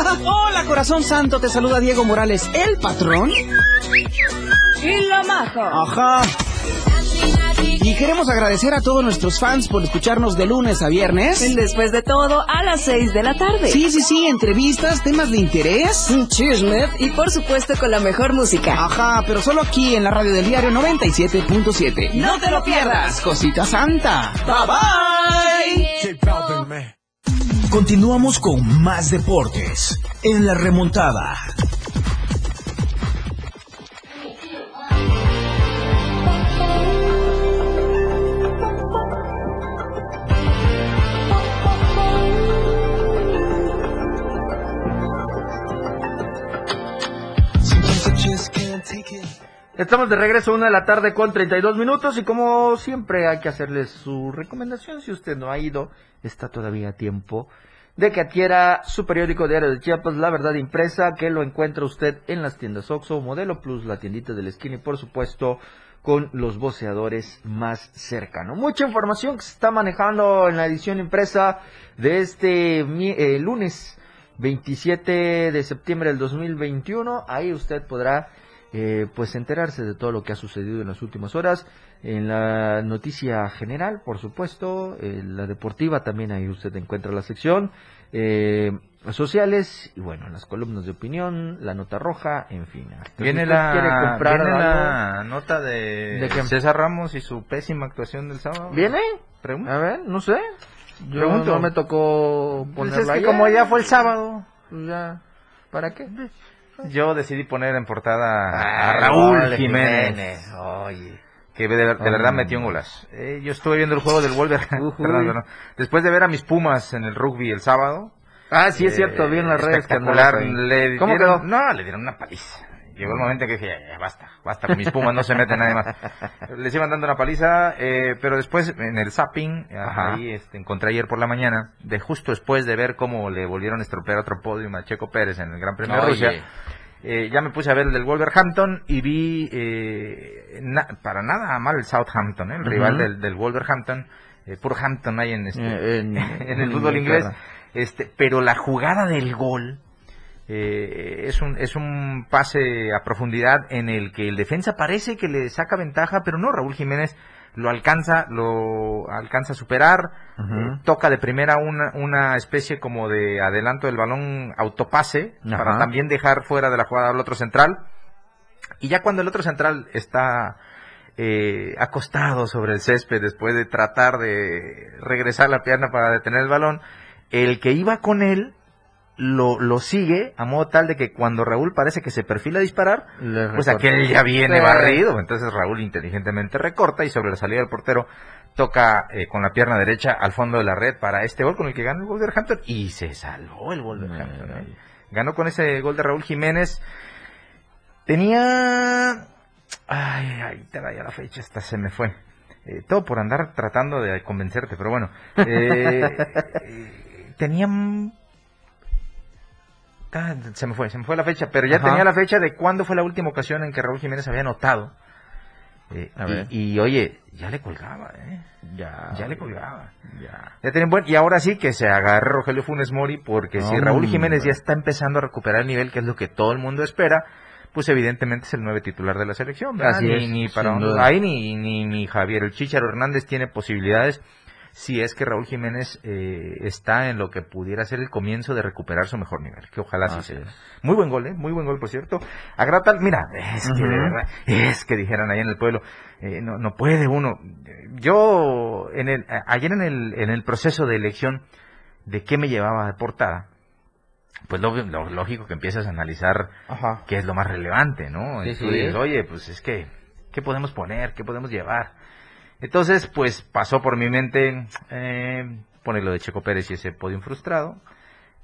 Hola, corazón santo, te saluda Diego Morales, el patrón. ¡Y lo majo! Ajá. Y queremos agradecer a todos nuestros fans por escucharnos de lunes a viernes. Después de todo, a las 6 de la tarde. Sí, sí, sí, entrevistas, temas de interés. Un chisme y por supuesto con la mejor música. Ajá, pero solo aquí en la radio del diario 97.7. ¡No te lo pierdas! Cosita santa. Bye bye. Continuamos con más deportes en la remontada. Estamos de regreso a una de la tarde con 32 minutos y como siempre hay que hacerles su recomendación. Si usted no ha ido, está todavía a tiempo de que adquiera su periódico diario de Chiapas, La Verdad Impresa, que lo encuentra usted en las tiendas Oxxo, Modelo Plus, la tiendita de la esquina y por supuesto con los voceadores más cercanos. Mucha información que se está manejando en la edición impresa de este eh, lunes 27 de septiembre del 2021. Ahí usted podrá eh, pues enterarse de todo lo que ha sucedido en las últimas horas. En la noticia general, por supuesto, en la deportiva también ahí usted encuentra la sección. eh, sociales y bueno, las columnas de opinión, la nota roja, en fin. Viene la, quiere comprar viene la nota de, ¿De? César Ramos y su pésima actuación del sábado. ¿Viene? Pregunta. A ver, no sé. Yo Pregunto. no me tocó Pues ponerlo es que ayer. como ya fue el sábado, Pues ya, ¿para qué? Yo decidí poner en portada a Ah, Raúl Jiménez. Jiménez, Oye. Que de, de verdad metió un golazo. Eh, yo estuve viendo el juego del Wolverhampton. Perdón. Después de ver a mis Pumas en el rugby el sábado. Ah, sí, es eh, cierto, vi en las redes Espectacular. ahí. Le ¿Cómo quedó? No, le dieron una paliza. Llegó el momento en que dije, ya, ya, basta, basta, con mis Pumas no se mete nadie más. Les iban dando una paliza, eh, pero después en el zapping, Ajá. ahí este, encontré ayer por la mañana, de justo después de ver cómo le volvieron a estropear otro podium a Checo Pérez en el Gran Premio de. Rusia. Eh, ya me puse a ver el del Wolverhampton y vi eh, na- para nada mal el Southampton, ¿eh? el rival del, del Wolverhampton. Eh, puro Hampton hay en, este, Eh, en- en el fútbol inglés. Este, pero la jugada del gol eh, es, un, es un pase a profundidad en el que el defensa parece que le saca ventaja, pero no, Raúl Jiménez lo alcanza, lo alcanza a superar, eh, toca de primera una, una especie como de adelanto del balón autopase para también dejar fuera de la jugada al otro central. Y ya cuando el otro central está eh, acostado sobre el césped después de tratar de regresar la pierna para detener el balón, el que iba con él lo, lo sigue a modo tal de que cuando Raúl parece que se perfila a disparar, Le pues recorta. aquel ya viene Sí. barrido. Entonces Raúl inteligentemente recorta y sobre la salida del portero toca eh, con la pierna derecha al fondo de la red para este gol con el que gana el Wolverhampton y se salvó el Wolverhampton. ¿eh? Ganó con ese gol de Raúl Jiménez. Tenía... Ay, ay, te vaya la fecha, esta se me fue. Eh, todo por andar tratando de convencerte, pero bueno. Eh, eh, tenía... Ah, se me fue, se me fue la fecha, pero ya Ajá. tenía la fecha de cuándo fue la última ocasión en que Raúl Jiménez había anotado. Eh, A y- ver. y, oye, ya le colgaba, ¿eh? Ya. Ya le colgaba. Ya. Ya tienen buen, y ahora sí que se agarre Rogelio Funes Mori, porque si Raúl. Jiménez ya está empezando a recuperar el nivel, que es lo que todo el mundo espera, pues evidentemente es el nueve titular de la selección. Así ni, es, ni para un- ahí ni, ni, ni Javier el Chicharo Hernández tiene posibilidades si es que Raúl Jiménez eh, está en lo que pudiera ser el comienzo de recuperar su mejor nivel, que ojalá así Así sea. Muy buen gol, ¿eh? Muy buen gol, por cierto. Agrada tal, mira, es que de verdad, es que dijeran ahí en el pueblo, eh, no, no puede uno. Yo, en el, ayer en el, en el proceso de elección de qué me llevaba de portada, pues lo, lo lógico que empiezas a analizar Ajá. qué es lo más relevante, ¿no? Sí, y tú sí. dices, oye, pues es que, ¿qué podemos poner? ¿Qué podemos llevar? Entonces, pues pasó por mi mente eh, poner lo de Checo Pérez y ese podio frustrado.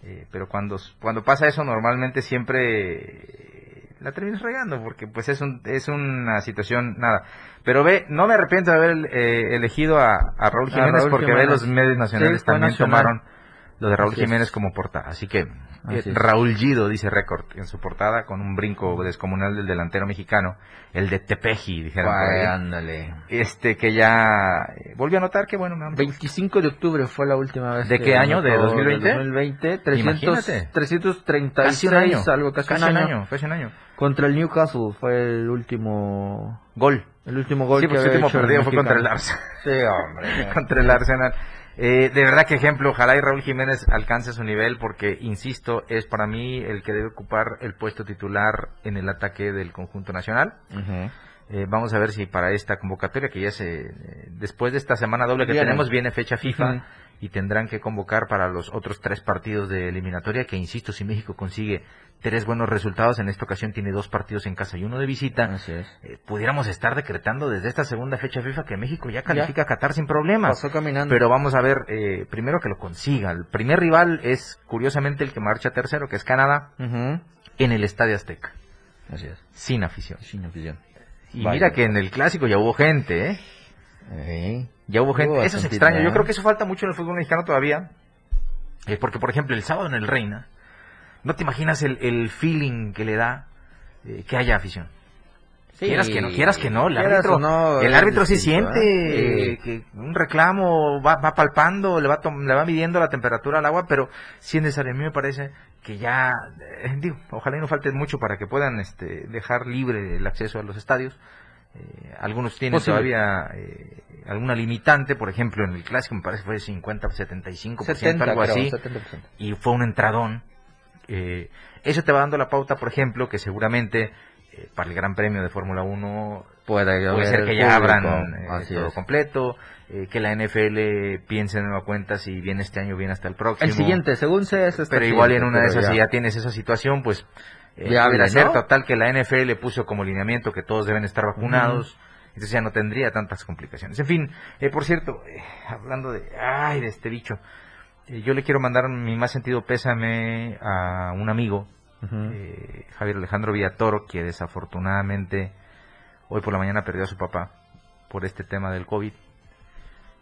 Eh, pero cuando, cuando pasa eso, normalmente siempre eh, la terminas regando, porque pues es, un, es una situación, nada. Pero ve, no me arrepiento de haber eh, elegido a, a Raúl A Jiménez, Raúl porque ve los medios nacionales Sí, también nacional. tomaron lo de Raúl Así es. Jiménez como portada. Así que Así eh, es. Raúl Gido dice récord en su portada con un brinco descomunal del delantero mexicano, el de Tepeji, dijeron ándale. Este que ya eh, volvió a notar que bueno, me han- 25 de octubre fue la última vez. ¿De que qué año? ¿De anotó 2020? 2020, 300, Imagínate. 336, casi un año, algo casi, casi un año, casi un año. Contra el Newcastle fue el último Gol. el último gol sí, que pues el había último partido fue contra el Arsenal. Sí, hombre. contra el Arsenal. Eh, de verdad que ejemplo, ojalá y Raúl Jiménez alcance su nivel porque, insisto, es para mí el que debe ocupar el puesto titular en el ataque del conjunto nacional. Eh, vamos a ver si para esta convocatoria que ya se eh, después de esta semana doble que tenemos viene fecha FIFA. Y tendrán que convocar para los otros tres partidos de eliminatoria que insisto si México consigue tres buenos resultados en esta ocasión tiene dos partidos en casa y uno de visita Así es. eh, pudiéramos estar decretando desde esta segunda fecha FIFA que México ya califica a Qatar sin problemas Pasó caminando. pero vamos a ver eh, primero que lo consiga el primer rival es curiosamente el que marcha tercero que es Canadá en el Estadio Azteca Así es. sin afición Sin afición. Y Vaya. mira que en el clásico ya hubo gente, ¿eh? Ya hubo gente. Hubo eso es extraño. Yo ¿eh? creo que eso falta mucho en el fútbol mexicano todavía. Eh, porque, por ejemplo, el sábado en el Reina, no te imaginas el, el feeling que le da eh, que haya afición. Sí, quieras que no, quieras que no, el árbitro, no, el árbitro sí distinto, siente ¿eh? eh, que un reclamo va, va palpando, le va, le va midiendo la temperatura al agua, pero sí es necesario. A mí me parece que ya, eh, digo, ojalá y no falte mucho para que puedan este, dejar libre el acceso a los estadios. Eh, algunos tienen Posible. todavía eh, alguna limitante, por ejemplo, en el clásico me parece que fue 50, 75%, 70, algo creo, así, 70%. y fue un entradón. Eh, eso te va dando la pauta, por ejemplo, que seguramente eh, para el Gran Premio de Fórmula 1 Puede, ser que ya público, abran eh, todo es. completo, que la NFL piense en nueva cuenta si viene este año, viene hasta el próximo. El siguiente, según sé, es este Pero igual en una de esas, si ya tienes esa situación, pues eh, Viable, pudiera ser ¿no? total que la NFL puso como lineamiento que todos deben estar vacunados. Entonces ya no tendría tantas complicaciones. En fin, eh, por cierto, eh, hablando de, ay, de este bicho, eh, yo le quiero mandar mi más sentido pésame a un amigo, eh, Javier Alejandro Villatoro, que desafortunadamente hoy por la mañana perdió a su papá por este tema del COVID.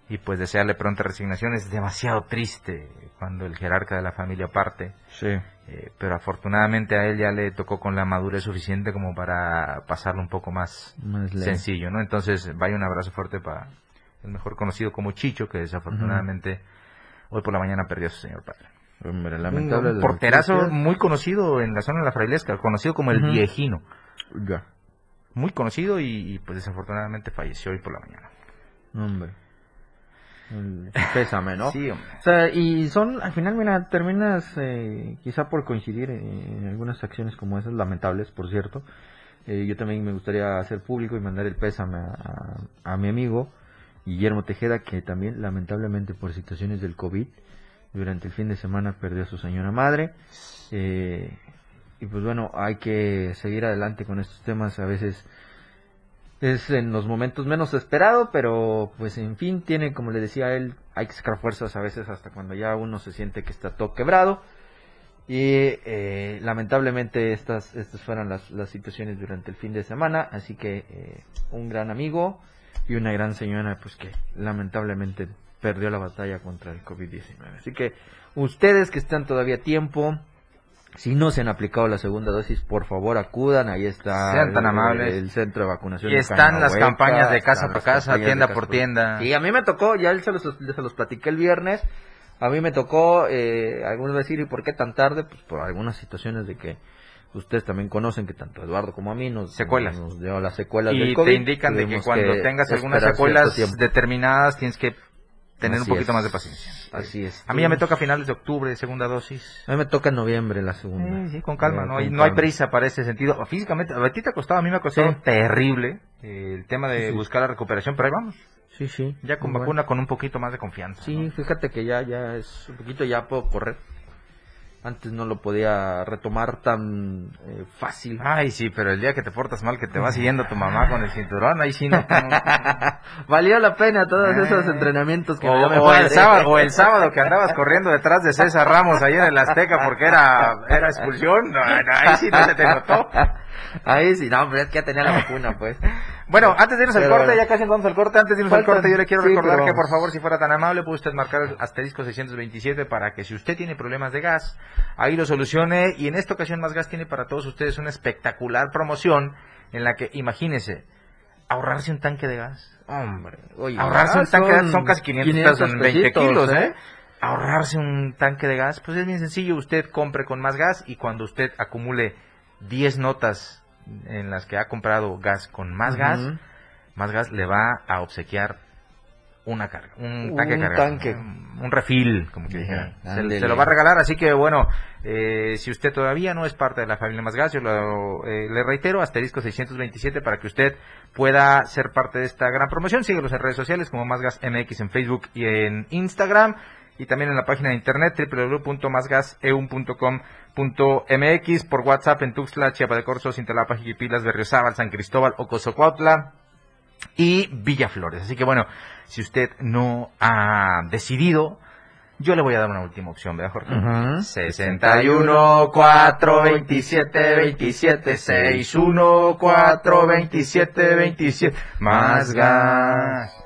Y pues desearle pronta resignación es demasiado triste cuando el jerarca de la familia parte. Sí. Eh, pero afortunadamente a él ya le tocó con la madurez suficiente como para pasarlo un poco más, sencillo, ¿no? Entonces, vaya un abrazo fuerte para el mejor conocido como Chicho, que desafortunadamente hoy por la mañana perdió a su señor padre. Hombre, lamentable un porterazo muy conocido en la zona de la Frailesca, conocido como el. Viejino. Ya. Muy conocido y, y, pues desafortunadamente falleció hoy por la mañana. Hombre. El- Pésame, ¿no? Sí, hombre. O sea, y son, al final, mira, terminas eh, quizá por coincidir en algunas acciones como esas, lamentables, por cierto. Eh, yo también me gustaría hacer público y mandar el pésame a, a- a mi amigo Guillermo Tejeda, que también, lamentablemente, por situaciones del COVID, durante el fin de semana perdió a su señora madre. Eh, y pues bueno, hay que seguir adelante con estos temas. A veces es en los momentos menos esperado, pero pues en fin, tiene, como le decía él, hay que sacar fuerzas a veces hasta cuando ya uno se siente que está todo quebrado. Y eh, lamentablemente estas, estas fueron las, las situaciones durante el fin de semana, así que eh, un gran amigo y una gran señora pues que lamentablemente perdió la batalla contra el COVID-19. Así que ustedes que están todavía a tiempo, si no se han aplicado la segunda dosis, por favor acudan, ahí está Sean tan el- amables. el centro de vacunación. Y están las campañas de casa por casa, tienda por tienda. Y a mí me tocó, ya se los, se los platiqué el viernes, a mí me tocó, eh, algunos decir, ¿y por qué tan tarde? Pues por algunas situaciones de que ustedes también conocen que tanto Eduardo como a mí nos, Secuelas. nos dio las secuelas y del COVID. te indican de que cuando que tengas algunas secuelas determinadas tienes que tener Así un poquito es. más de paciencia. Así es. A mí ya me toca a finales de octubre, segunda dosis. A mí me toca en noviembre la segunda. Sí, sí, con calma, Eh, no hay, con no hay prisa para ese sentido. Físicamente, a ti te ha costado, a mí me ha costado Sí. terrible eh, el tema de Sí, buscar la recuperación, pero ahí vamos. Sí, sí. Ya con vacuna, con un poquito más de confianza. Sí, fíjate que ya, ya es un poquito, ya puedo correr. Antes no lo podía retomar tan eh, fácil. Ay, sí, pero el día que te portas mal, que te va siguiendo tu mamá con el cinturón, ahí sí no. Valió la pena todos Eh. esos entrenamientos que O, me o el sábado, o el sábado que andabas corriendo detrás de César Ramos ahí en el Azteca porque era, era expulsión. No, no, ahí sí no se te notó. Ahí sí, no, pero es que ya tenía la vacuna, pues. Bueno, antes de irnos al corte, ya casi vamos al corte, antes de irnos al corte, yo le quiero sí, recordar que por favor, si fuera tan amable, puede usted marcar el asterisco 627 para que si usted tiene problemas de gas, ahí lo solucione. Y en esta ocasión, Más Gas tiene para todos ustedes una espectacular promoción en la que, imagínese, ahorrarse un tanque de gas. Hombre, oye, ahorrarse un tanque de gas son casi 500, pesos en 20 pesitos, kilos, ¿eh? ¿eh? Ahorrarse un tanque de gas, pues es bien sencillo. Usted compre con Más Gas y cuando usted acumule 10 notas en las que ha comprado gas con Más. Gas, Más Gas le va a obsequiar una carga, un Un tanque cargado, tanque. un, un refil, como que dijera. Se, se lo va a regalar, así que bueno, eh, si usted todavía no es parte de la familia Más Gas, yo lo, eh, le reitero, asterisco 627 para que usted pueda ser parte de esta gran promoción. Síguelos en redes sociales como Más Gas MX en Facebook y en Instagram y también en la página de internet www.masgaseun.com.mx por WhatsApp en Tuxtla, Chiapa de Corzo, Cintalapa, Jiquipilas, Berriozábal, San Cristóbal, Ocosocuautla y Villaflores. Así que bueno, si usted no ha decidido Yo le voy a dar una última opción, ¿verdad, Jorge? Ujú. 61 4 27 27 6 1 4 27 27 más gas.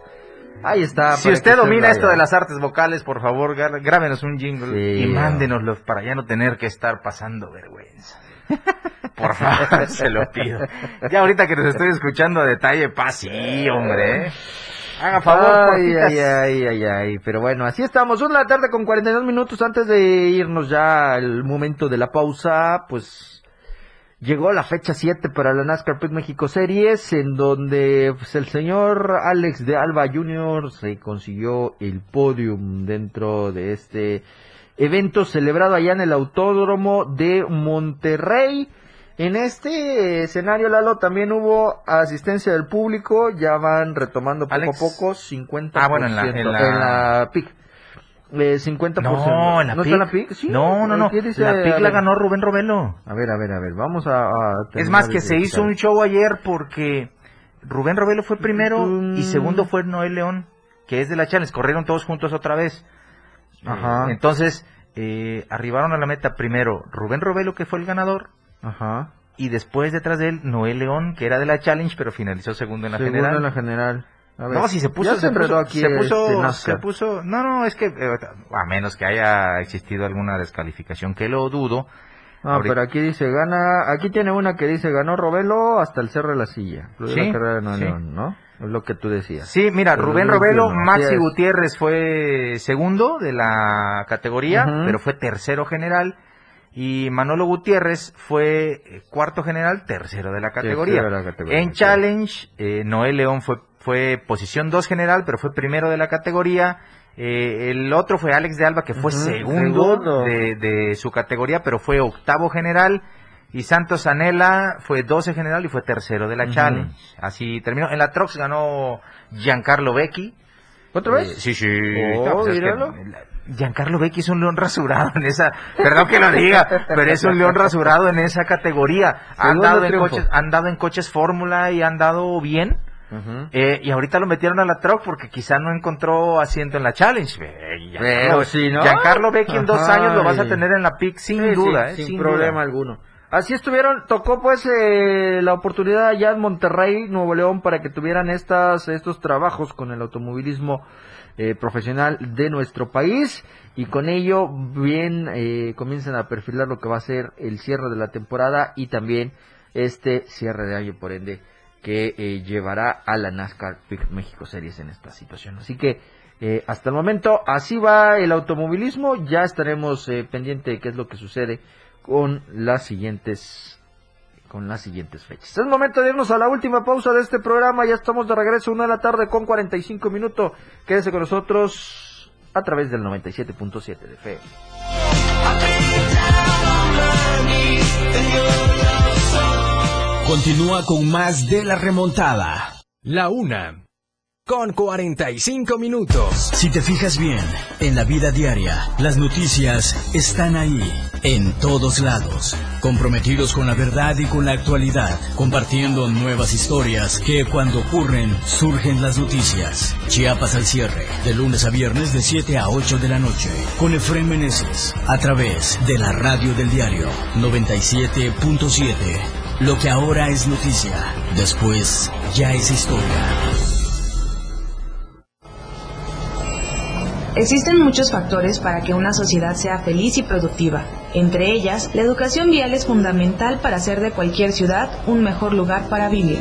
Ahí está. Si usted domina esto de las artes vocales, por favor, grábenos un jingle Sí, y mándenoslo para ya no tener que estar pasando vergüenza. Por favor, se lo pido. Ya ahorita que nos estoy escuchando a detalle, pa, sí, hombre. Haga favor, Ay, ay, ay, ay, ay. Pero bueno, así estamos. Una de la tarde con 42 minutos antes de irnos ya al momento de la pausa. Pues llegó la fecha 7 para la NASCAR Prix México Series, en donde pues, el señor Alex de Alba Jr. se consiguió el podium dentro de este evento celebrado allá en el Autódromo de Monterrey. En este escenario, Lalo, también hubo asistencia del público, ya van retomando poco Alex. a poco, 50%. Ah, bueno, en la- en la- PIC. Eh, 50%. No, en la ¿No PIC. está la PIC? Sí. no, no, no. Dice- La PIC la ganó Rubén Robelo. A ver, a ver, a ver, vamos a... a Es más, que se hizo un show ayer porque Rubén Robelo fue primero y segundo fue Noel León, que es de la Challenge. Corrieron todos juntos otra vez. Ajá. Eh, entonces, eh, arribaron a la meta primero Rubén Robelo, que fue el ganador, Ajá. y después detrás de él Noel León, que era de la Challenge, pero finalizó segundo en la Segundo general. en la general. A ver. No, si se puso, se puso, aquí se puso, este se NASCAR. puso, no, no, es que, eh, a menos que haya existido alguna descalificación, que lo dudo. Ah, Ahorita- pero aquí dice, gana, aquí tiene una que dice, ganó Robelo hasta el cerro de la silla. Sí, la carrera de Nuevo sí. León, ¿no? Es lo que tú decías. Sí, mira, Pero Rubén Robelo. Maxi es. Gutiérrez fue segundo de la categoría, pero fue tercero general. Y Manolo Gutiérrez fue eh, cuarto general, tercero de la categoría. Tercero de la categoría, en sí. Challenge, eh, Noel León fue, fue posición 2 general, pero fue primero de la categoría. Eh, el otro fue Alex de Alba, que fue segundo, segundo. De, de su categoría, pero fue octavo general. Y Santos Anela fue 12 general y fue tercero de la Ujú. Challenge. Así terminó. En la Trox ganó Giancarlo Becchi. ¿Otra vez? Eh, sí, sí. Oh, pues Giancarlo Becchi es un león rasurado en esa, perdón que lo diga, pero es un león rasurado en esa categoría. Han dado, en coches, han dado en coches Fórmula y han dado bien. Eh, y ahorita lo metieron a la truck porque quizá no encontró asiento en la Challenge. Eh, Pero sí, ¿no? Giancarlo Becchi en dos años lo vas a tener en la PIC sin Sí, duda, sí, eh, sin, problema alguno. Así estuvieron, tocó pues eh, la oportunidad allá en Monterrey, Nuevo León, para que tuvieran estas, estos trabajos con el automovilismo eh, profesional de nuestro país y con ello bien eh, comienzan a perfilar lo que va a ser el cierre de la temporada y también este cierre de año por ende que eh, llevará a la NASCAR México Series en esta situación. Así que eh, hasta el momento así va el automovilismo, ya estaremos eh, pendiente de qué es lo que sucede con las siguientes con las siguientes fechas. Es momento de irnos a la última pausa de este programa. Ya estamos de regreso, una de la tarde con 45 minutos. Quédese con nosotros a través del 97.7 de fe. Continúa con más de la remontada. La una. Con 45 minutos. Si te fijas bien, en la vida diaria, las noticias están ahí, en todos lados, comprometidos con la verdad y con la actualidad, compartiendo nuevas historias que cuando ocurren surgen las noticias. Chiapas al cierre, de lunes a viernes de 7 a 8 de la noche, con Efraín Meneses, a través de la radio del diario 97.7. Lo que ahora es noticia, después ya es historia. Existen muchos factores para que una sociedad sea feliz y productiva. Entre ellas, la educación vial es fundamental para hacer de cualquier ciudad un mejor lugar para vivir.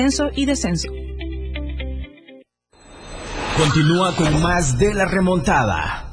y descenso. Continúa con más de la remontada.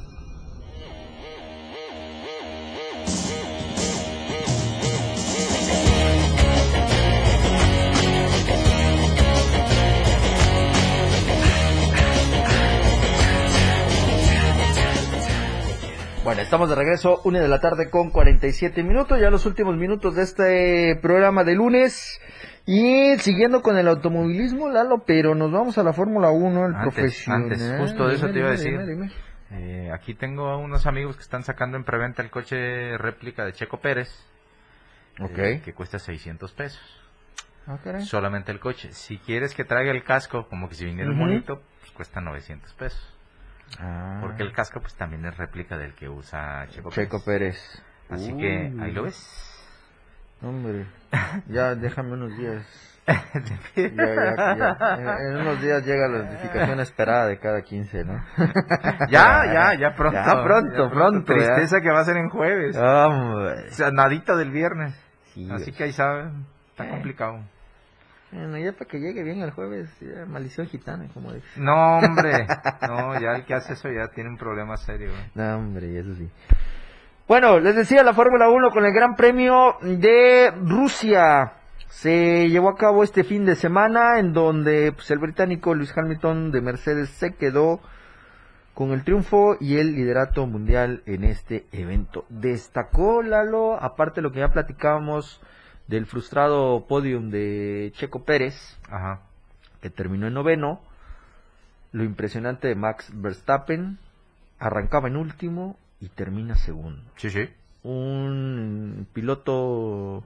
Bueno, estamos de regreso, una de la tarde con 47 minutos, ya los últimos minutos de este programa de lunes. Y siguiendo con el automovilismo, Lalo, pero nos vamos a la Fórmula 1, el Antes, profesional. antes, justo de eso Dime, te iba a dime, decir. dime, dime. Eh, aquí tengo a unos amigos que están sacando en preventa el coche réplica de Checo Pérez. Ok. eh, que cuesta 600 pesos. Ah, caray. Solamente el coche. Si quieres que traiga el casco, como que si viniera Ujú. bonito, pues cuesta 900 pesos. Ah. Porque el casco pues también es réplica del que usa Checo, Checo Pérez. Así que ahí lo ves. Hombre, ya déjame unos días. Ya, ya, ya. En unos días llega la notificación esperada de cada 15, ¿no? Ya, ya, ya pronto. Ya pronto, pronto. Tristeza que va a ser en jueves. Hombre. O sea, nadita del viernes. Sí, Así que ahí saben, está Eh. complicado. Bueno, ya para que llegue bien el jueves, ya, maldición gitana, como dice. No, hombre. No, ya el que hace eso ya tiene un problema serio. güey. No, hombre, eso sí. Bueno, les decía la Fórmula 1 con el Gran Premio de Rusia. Se llevó a cabo este fin de semana en donde pues, el británico Luis Hamilton de Mercedes se quedó con el triunfo y el liderato mundial en este evento. Destacó Lalo, aparte de lo que ya platicábamos del frustrado podium de Checo Pérez, Ajá. que terminó en noveno, lo impresionante de Max Verstappen, arrancaba en último y termina segundo. Sí, sí. Un piloto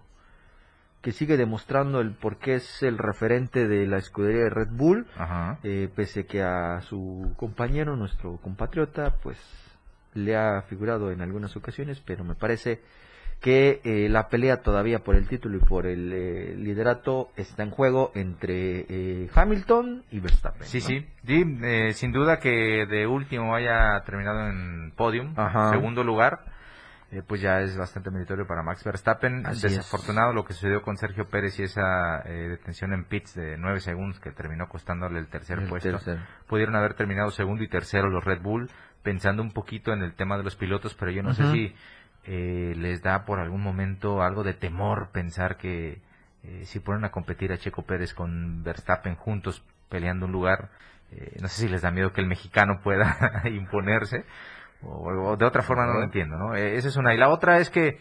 que sigue demostrando el por qué es el referente de la escudería de Red Bull, Ajá. eh, pese que a su compañero, nuestro compatriota, pues le ha figurado en algunas ocasiones, pero me parece que eh, la pelea todavía por el título y por el eh, liderato está en juego entre eh, Hamilton y Verstappen. Sí, ¿no? sí. Sí, eh, sin duda que de último haya terminado en podium, Ajá. segundo lugar, eh, pues ya es bastante meritorio para Max Verstappen. Así es. Desafortunado lo que sucedió con Sergio Pérez y esa eh, detención en pits de 9 segundos que terminó costándole el tercer El puesto. tercer. Pudieron haber terminado segundo y tercero los Red Bull, pensando un poquito en el tema de los pilotos, pero yo no sé si eh, les da por algún momento algo de temor pensar que eh, si ponen a competir a Checo Pérez con Verstappen juntos peleando un lugar, eh, no sé si les da miedo que el mexicano pueda imponerse o, o de otra forma no lo entiendo, ¿no? Eh, esa es una. Y la otra es que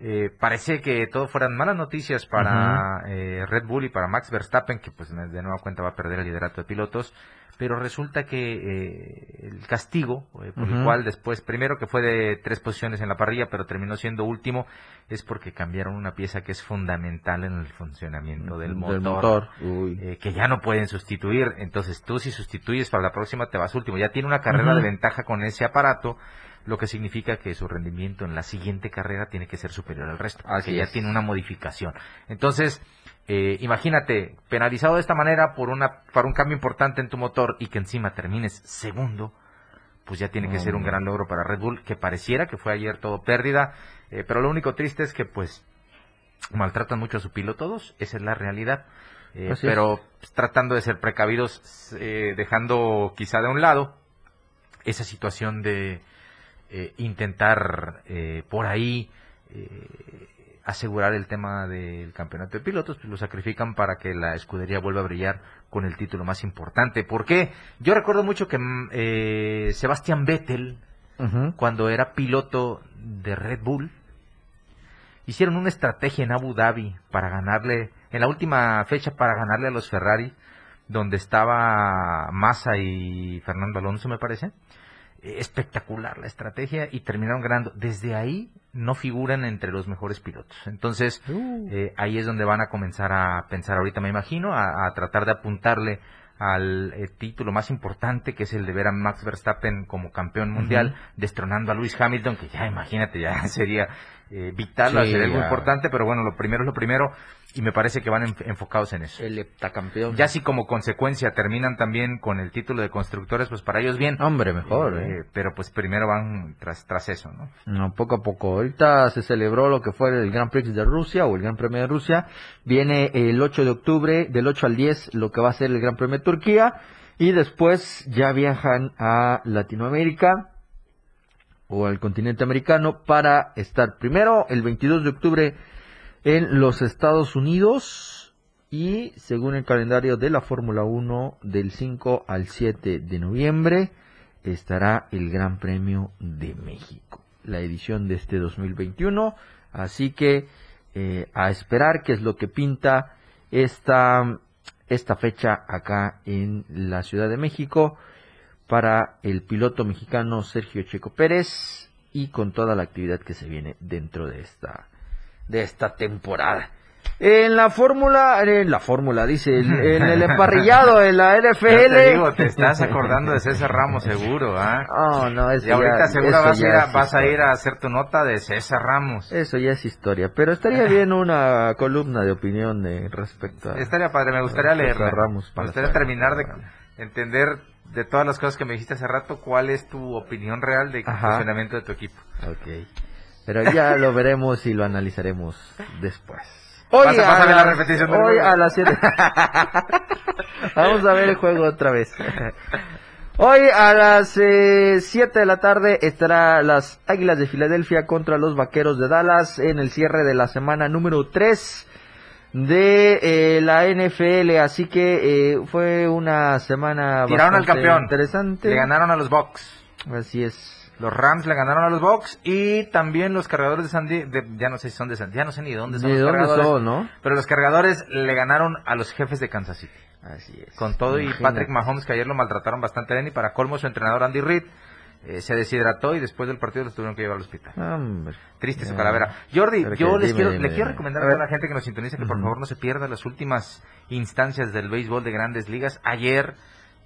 eh, parece que todo fueran malas noticias para eh, Red Bull y para Max Verstappen, que pues de nueva cuenta va a perder el liderato de pilotos, pero resulta que eh, el castigo eh, por el cual después, primero que fue de tres posiciones en la parrilla, pero terminó siendo último, es porque cambiaron una pieza que es fundamental en el funcionamiento del motor. Del motor. Uy. eh, que ya no pueden sustituir. Entonces tú si sustituyes para la próxima te vas último. Ya tiene una carrera de ventaja con ese aparato, lo que significa que su rendimiento en la siguiente carrera tiene que ser superior al resto, porque Así ya es. tiene una modificación. Entonces, eh, imagínate, penalizado de esta manera por una para un cambio importante en tu motor y que encima termines segundo, pues ya tiene que ser un gran logro para Red Bull, que pareciera que fue ayer todo pérdida, eh, pero lo único triste es que pues maltratan mucho a su piloto todos, esa es la realidad. Eh, pero pues, tratando de ser precavidos, eh, dejando quizá de un lado esa situación de intentar por ahí eh, asegurar el tema del campeonato de pilotos, pues lo sacrifican para que la escudería vuelva a brillar con el título más importante. ¿Por qué? Yo recuerdo mucho que mm, eh, Sebastián Vettel, cuando era piloto de Red Bull, hicieron una estrategia en Abu Dhabi para ganarle, en la última fecha para ganarle a los Ferrari, donde estaba Massa y Fernando Alonso, me parece. Eh, Espectacular la estrategia y terminaron ganando. Desde ahí no figuran entre los mejores pilotos. Entonces, eh, ahí es donde van a comenzar a pensar ahorita, me imagino, a, a tratar de apuntarle al eh, título más importante, que es el de ver a Max Verstappen como campeón mundial, destronando a Lewis Hamilton, que ya imagínate, ya sería eh, vital, Sí, va a ser algo ya. importante, pero bueno, lo primero es lo primero y me parece que van enf- enfocados en eso. El heptacampeón. Ya si como consecuencia terminan también con el título de constructores, pues para ellos bien. Hombre, mejor, Eh, ¿eh? Pero pues primero van tras, tras eso, ¿no? No, poco a poco. Ahorita se celebró lo que fue el Grand Prix de Rusia o el Gran Premio de Rusia. Viene el 8 de octubre, del 8 al 10, lo que va a ser el Gran Premio de Turquía. Y después ya viajan a Latinoamérica o al continente americano para estar primero el 22 de octubre en los Estados Unidos y según el calendario de la Fórmula 1 del 5 al 7 de noviembre estará el Gran Premio de México, la edición de este 2021. Así que eh, a esperar qué es lo que pinta esta, esta fecha acá en la Ciudad de México para el piloto mexicano Sergio Checo Pérez y con toda la actividad que se viene dentro de esta, de esta temporada. En la fórmula, en la fórmula, dice, en, el emparrillado de la NFL. Te digo, te estás acordando de César Ramos seguro, ¿ah? Oh, no, eso Y ahorita ya- seguro eso vas a, ya ir a, es vas a historia. ir a hacer tu nota de César Ramos. Eso ya es historia, pero estaría bien una columna de opinión eh, respecto a... Estaría padre, me gustaría leerla. Ramos me gustaría terminar de entender de todas las cosas que me dijiste hace rato, cuál es tu opinión real del Ajá. funcionamiento de tu equipo. Ok. Pero ya lo veremos y lo analizaremos después. Pasa- a pásame la las- repetición del hoy a las 7. Vamos a ver el juego otra vez. Hoy a las 7 de la tarde estará las Águilas de Filadelfia contra los Vaqueros de Dallas en el cierre de la semana número 3 de eh, la NFL. Así que eh, fue una semana Tiraron al bastante campeón. interesante. Le ganaron a los Bucks. Así es. Los Rams le ganaron a los Bucks y también los cargadores de San Diego, ya no sé si son de San ya no sé ni dónde son Ni los dónde cargadores. son, ¿no? Pero los cargadores le ganaron a los jefes de Kansas City. Así es. Con todo y. Patrick Mahomes que ayer lo maltrataron bastante bien y para colmo su entrenador Andy Reid eh, se deshidrató y después del partido los tuvieron que llevar al hospital. Hombre. Triste su calavera. Jordi, Pero yo les dime, quiero, dime, le quiero recomendar A toda la gente que nos sintoniza que por favor no se pierda las últimas instancias del béisbol de grandes ligas. Ayer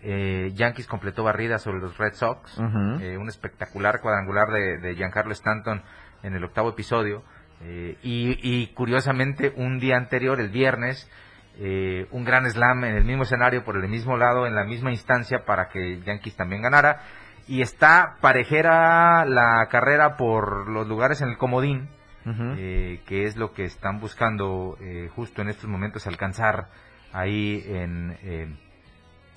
eh, Yankees completó barrida sobre los Red Sox. Eh, un espectacular cuadrangular de, de Giancarlo Stanton en el octavo episodio. Eh, y, y curiosamente, un día anterior, el viernes, eh, un gran slam en el mismo escenario, por el mismo lado, en la misma instancia, para que Yankees también ganara. Y está parejera la carrera por los lugares en el comodín, que es lo que están buscando eh, justo en estos momentos alcanzar ahí en,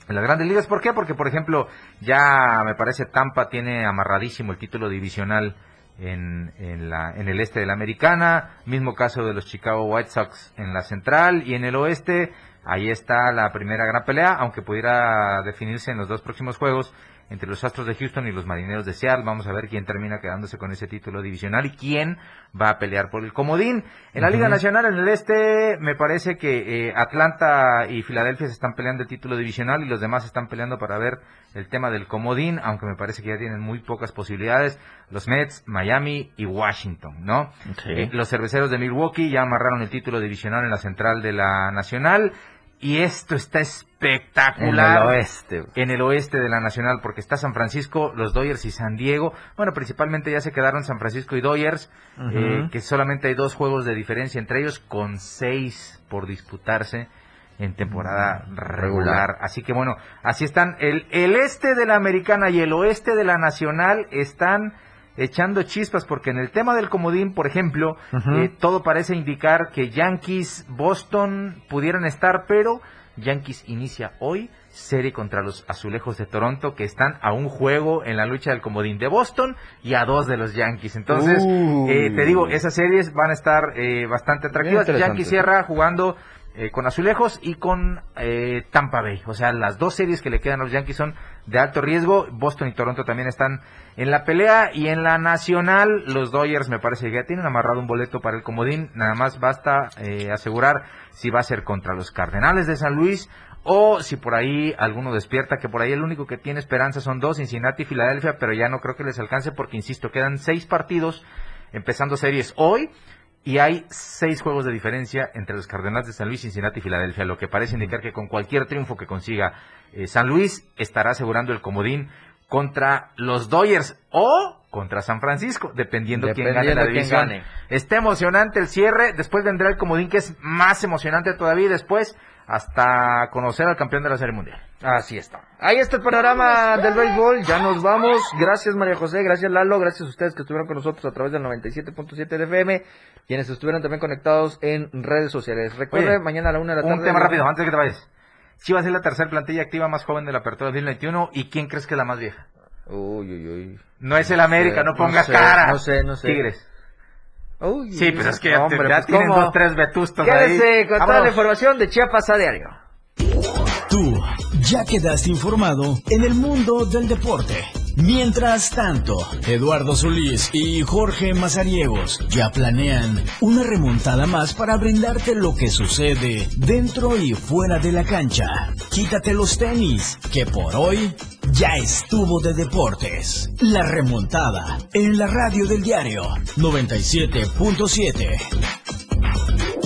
en las grandes ligas. ¿Por qué? Porque, por ejemplo, ya me parece Tampa tiene amarradísimo el título divisional en, en, la, en el este de la americana, mismo caso de los Chicago White Sox en la central y en el oeste, ahí está la primera gran pelea, aunque pudiera definirse en los dos próximos juegos entre los Astros de Houston y los Marineros de Seattle. Vamos a ver quién termina quedándose con ese título divisional y quién va a pelear por el comodín. En la Liga. Nacional, en el este, me parece que eh, Atlanta y Filadelfia se están peleando el título divisional y los demás están peleando para ver el tema del comodín, aunque me parece que ya tienen muy pocas posibilidades. Los Mets, Miami y Washington, ¿no? Eh, los cerveceros de Milwaukee ya amarraron el título divisional en la central de la Nacional. Y esto está espectacular. En el oeste. En el oeste de la Nacional, porque está San Francisco, los Dodgers y San Diego. Bueno, principalmente ya se quedaron San Francisco y Dodgers, Ujú. eh, que solamente hay dos juegos de diferencia entre ellos, con seis por disputarse en temporada regular. Regular. Así que bueno, así están. El, el este de la Americana y el oeste de la Nacional están echando chispas, porque en el tema del comodín, por ejemplo, eh, todo parece indicar que Yankees, Boston pudieran estar, pero Yankees inicia hoy serie contra los Azulejos de Toronto, que están a un juego en la lucha del comodín de Boston y a dos de los Yankees. Entonces, Uh. eh, te digo, esas series van a estar eh, bastante atractivas. Yankees cierra jugando eh, con Azulejos y con eh, Tampa Bay. O sea, las dos series que le quedan a los Yankees son de alto riesgo. Boston y Toronto también están en la pelea. Y en la nacional, los Dodgers me parece que ya tienen amarrado un boleto para el comodín. Nada más basta eh, asegurar si va a ser contra los Cardenales de San Luis o si por ahí alguno despierta, que por ahí el único que tiene esperanza son dos, Cincinnati y Filadelfia, pero ya no creo que les alcance porque, insisto, quedan seis partidos empezando series hoy y hay seis juegos de diferencia entre los Cardenales de San Luis, Cincinnati y Filadelfia, lo que parece indicar que con cualquier triunfo que consiga eh, San Luis estará asegurando el comodín contra los Dodgers o contra San Francisco, dependiendo, quién gane Dependiendo la división. gane. Está emocionante el cierre, después vendrá el comodín que es más emocionante todavía y después hasta conocer al campeón de la Serie Mundial. Así está. Ahí está el panorama del béisbol. Ya nos vamos. Gracias María José, gracias Lalo, gracias a ustedes que estuvieron con nosotros a través del 97.7 de FM, quienes estuvieron también conectados en redes sociales. Recuerde, Oye, mañana a la una de la tarde. Un tema rápido, antes de que te vayas. Sí va a ser la tercera plantilla activa más joven de la apertura 2021 y ¿quién crees que es la más vieja? Uy, uy, uy. No es el América, sé, no pongas sé, cara. No sé, no sé. Tigres. Uy, Sí, pues es que ya, hombre, te- ya pues, tienen ¿cómo? dos, tres vetustos Quédese ahí. con toda Vámonos. la información de Chiapas a diario. Tú ya quedaste informado en el mundo del deporte. Mientras tanto, Eduardo Solís y Jorge Mazariegos ya planean una remontada más para brindarte lo que sucede dentro y fuera de la cancha. Quítate los tenis, que por hoy ya estuvo de deportes. La remontada en la radio del diario 97.7.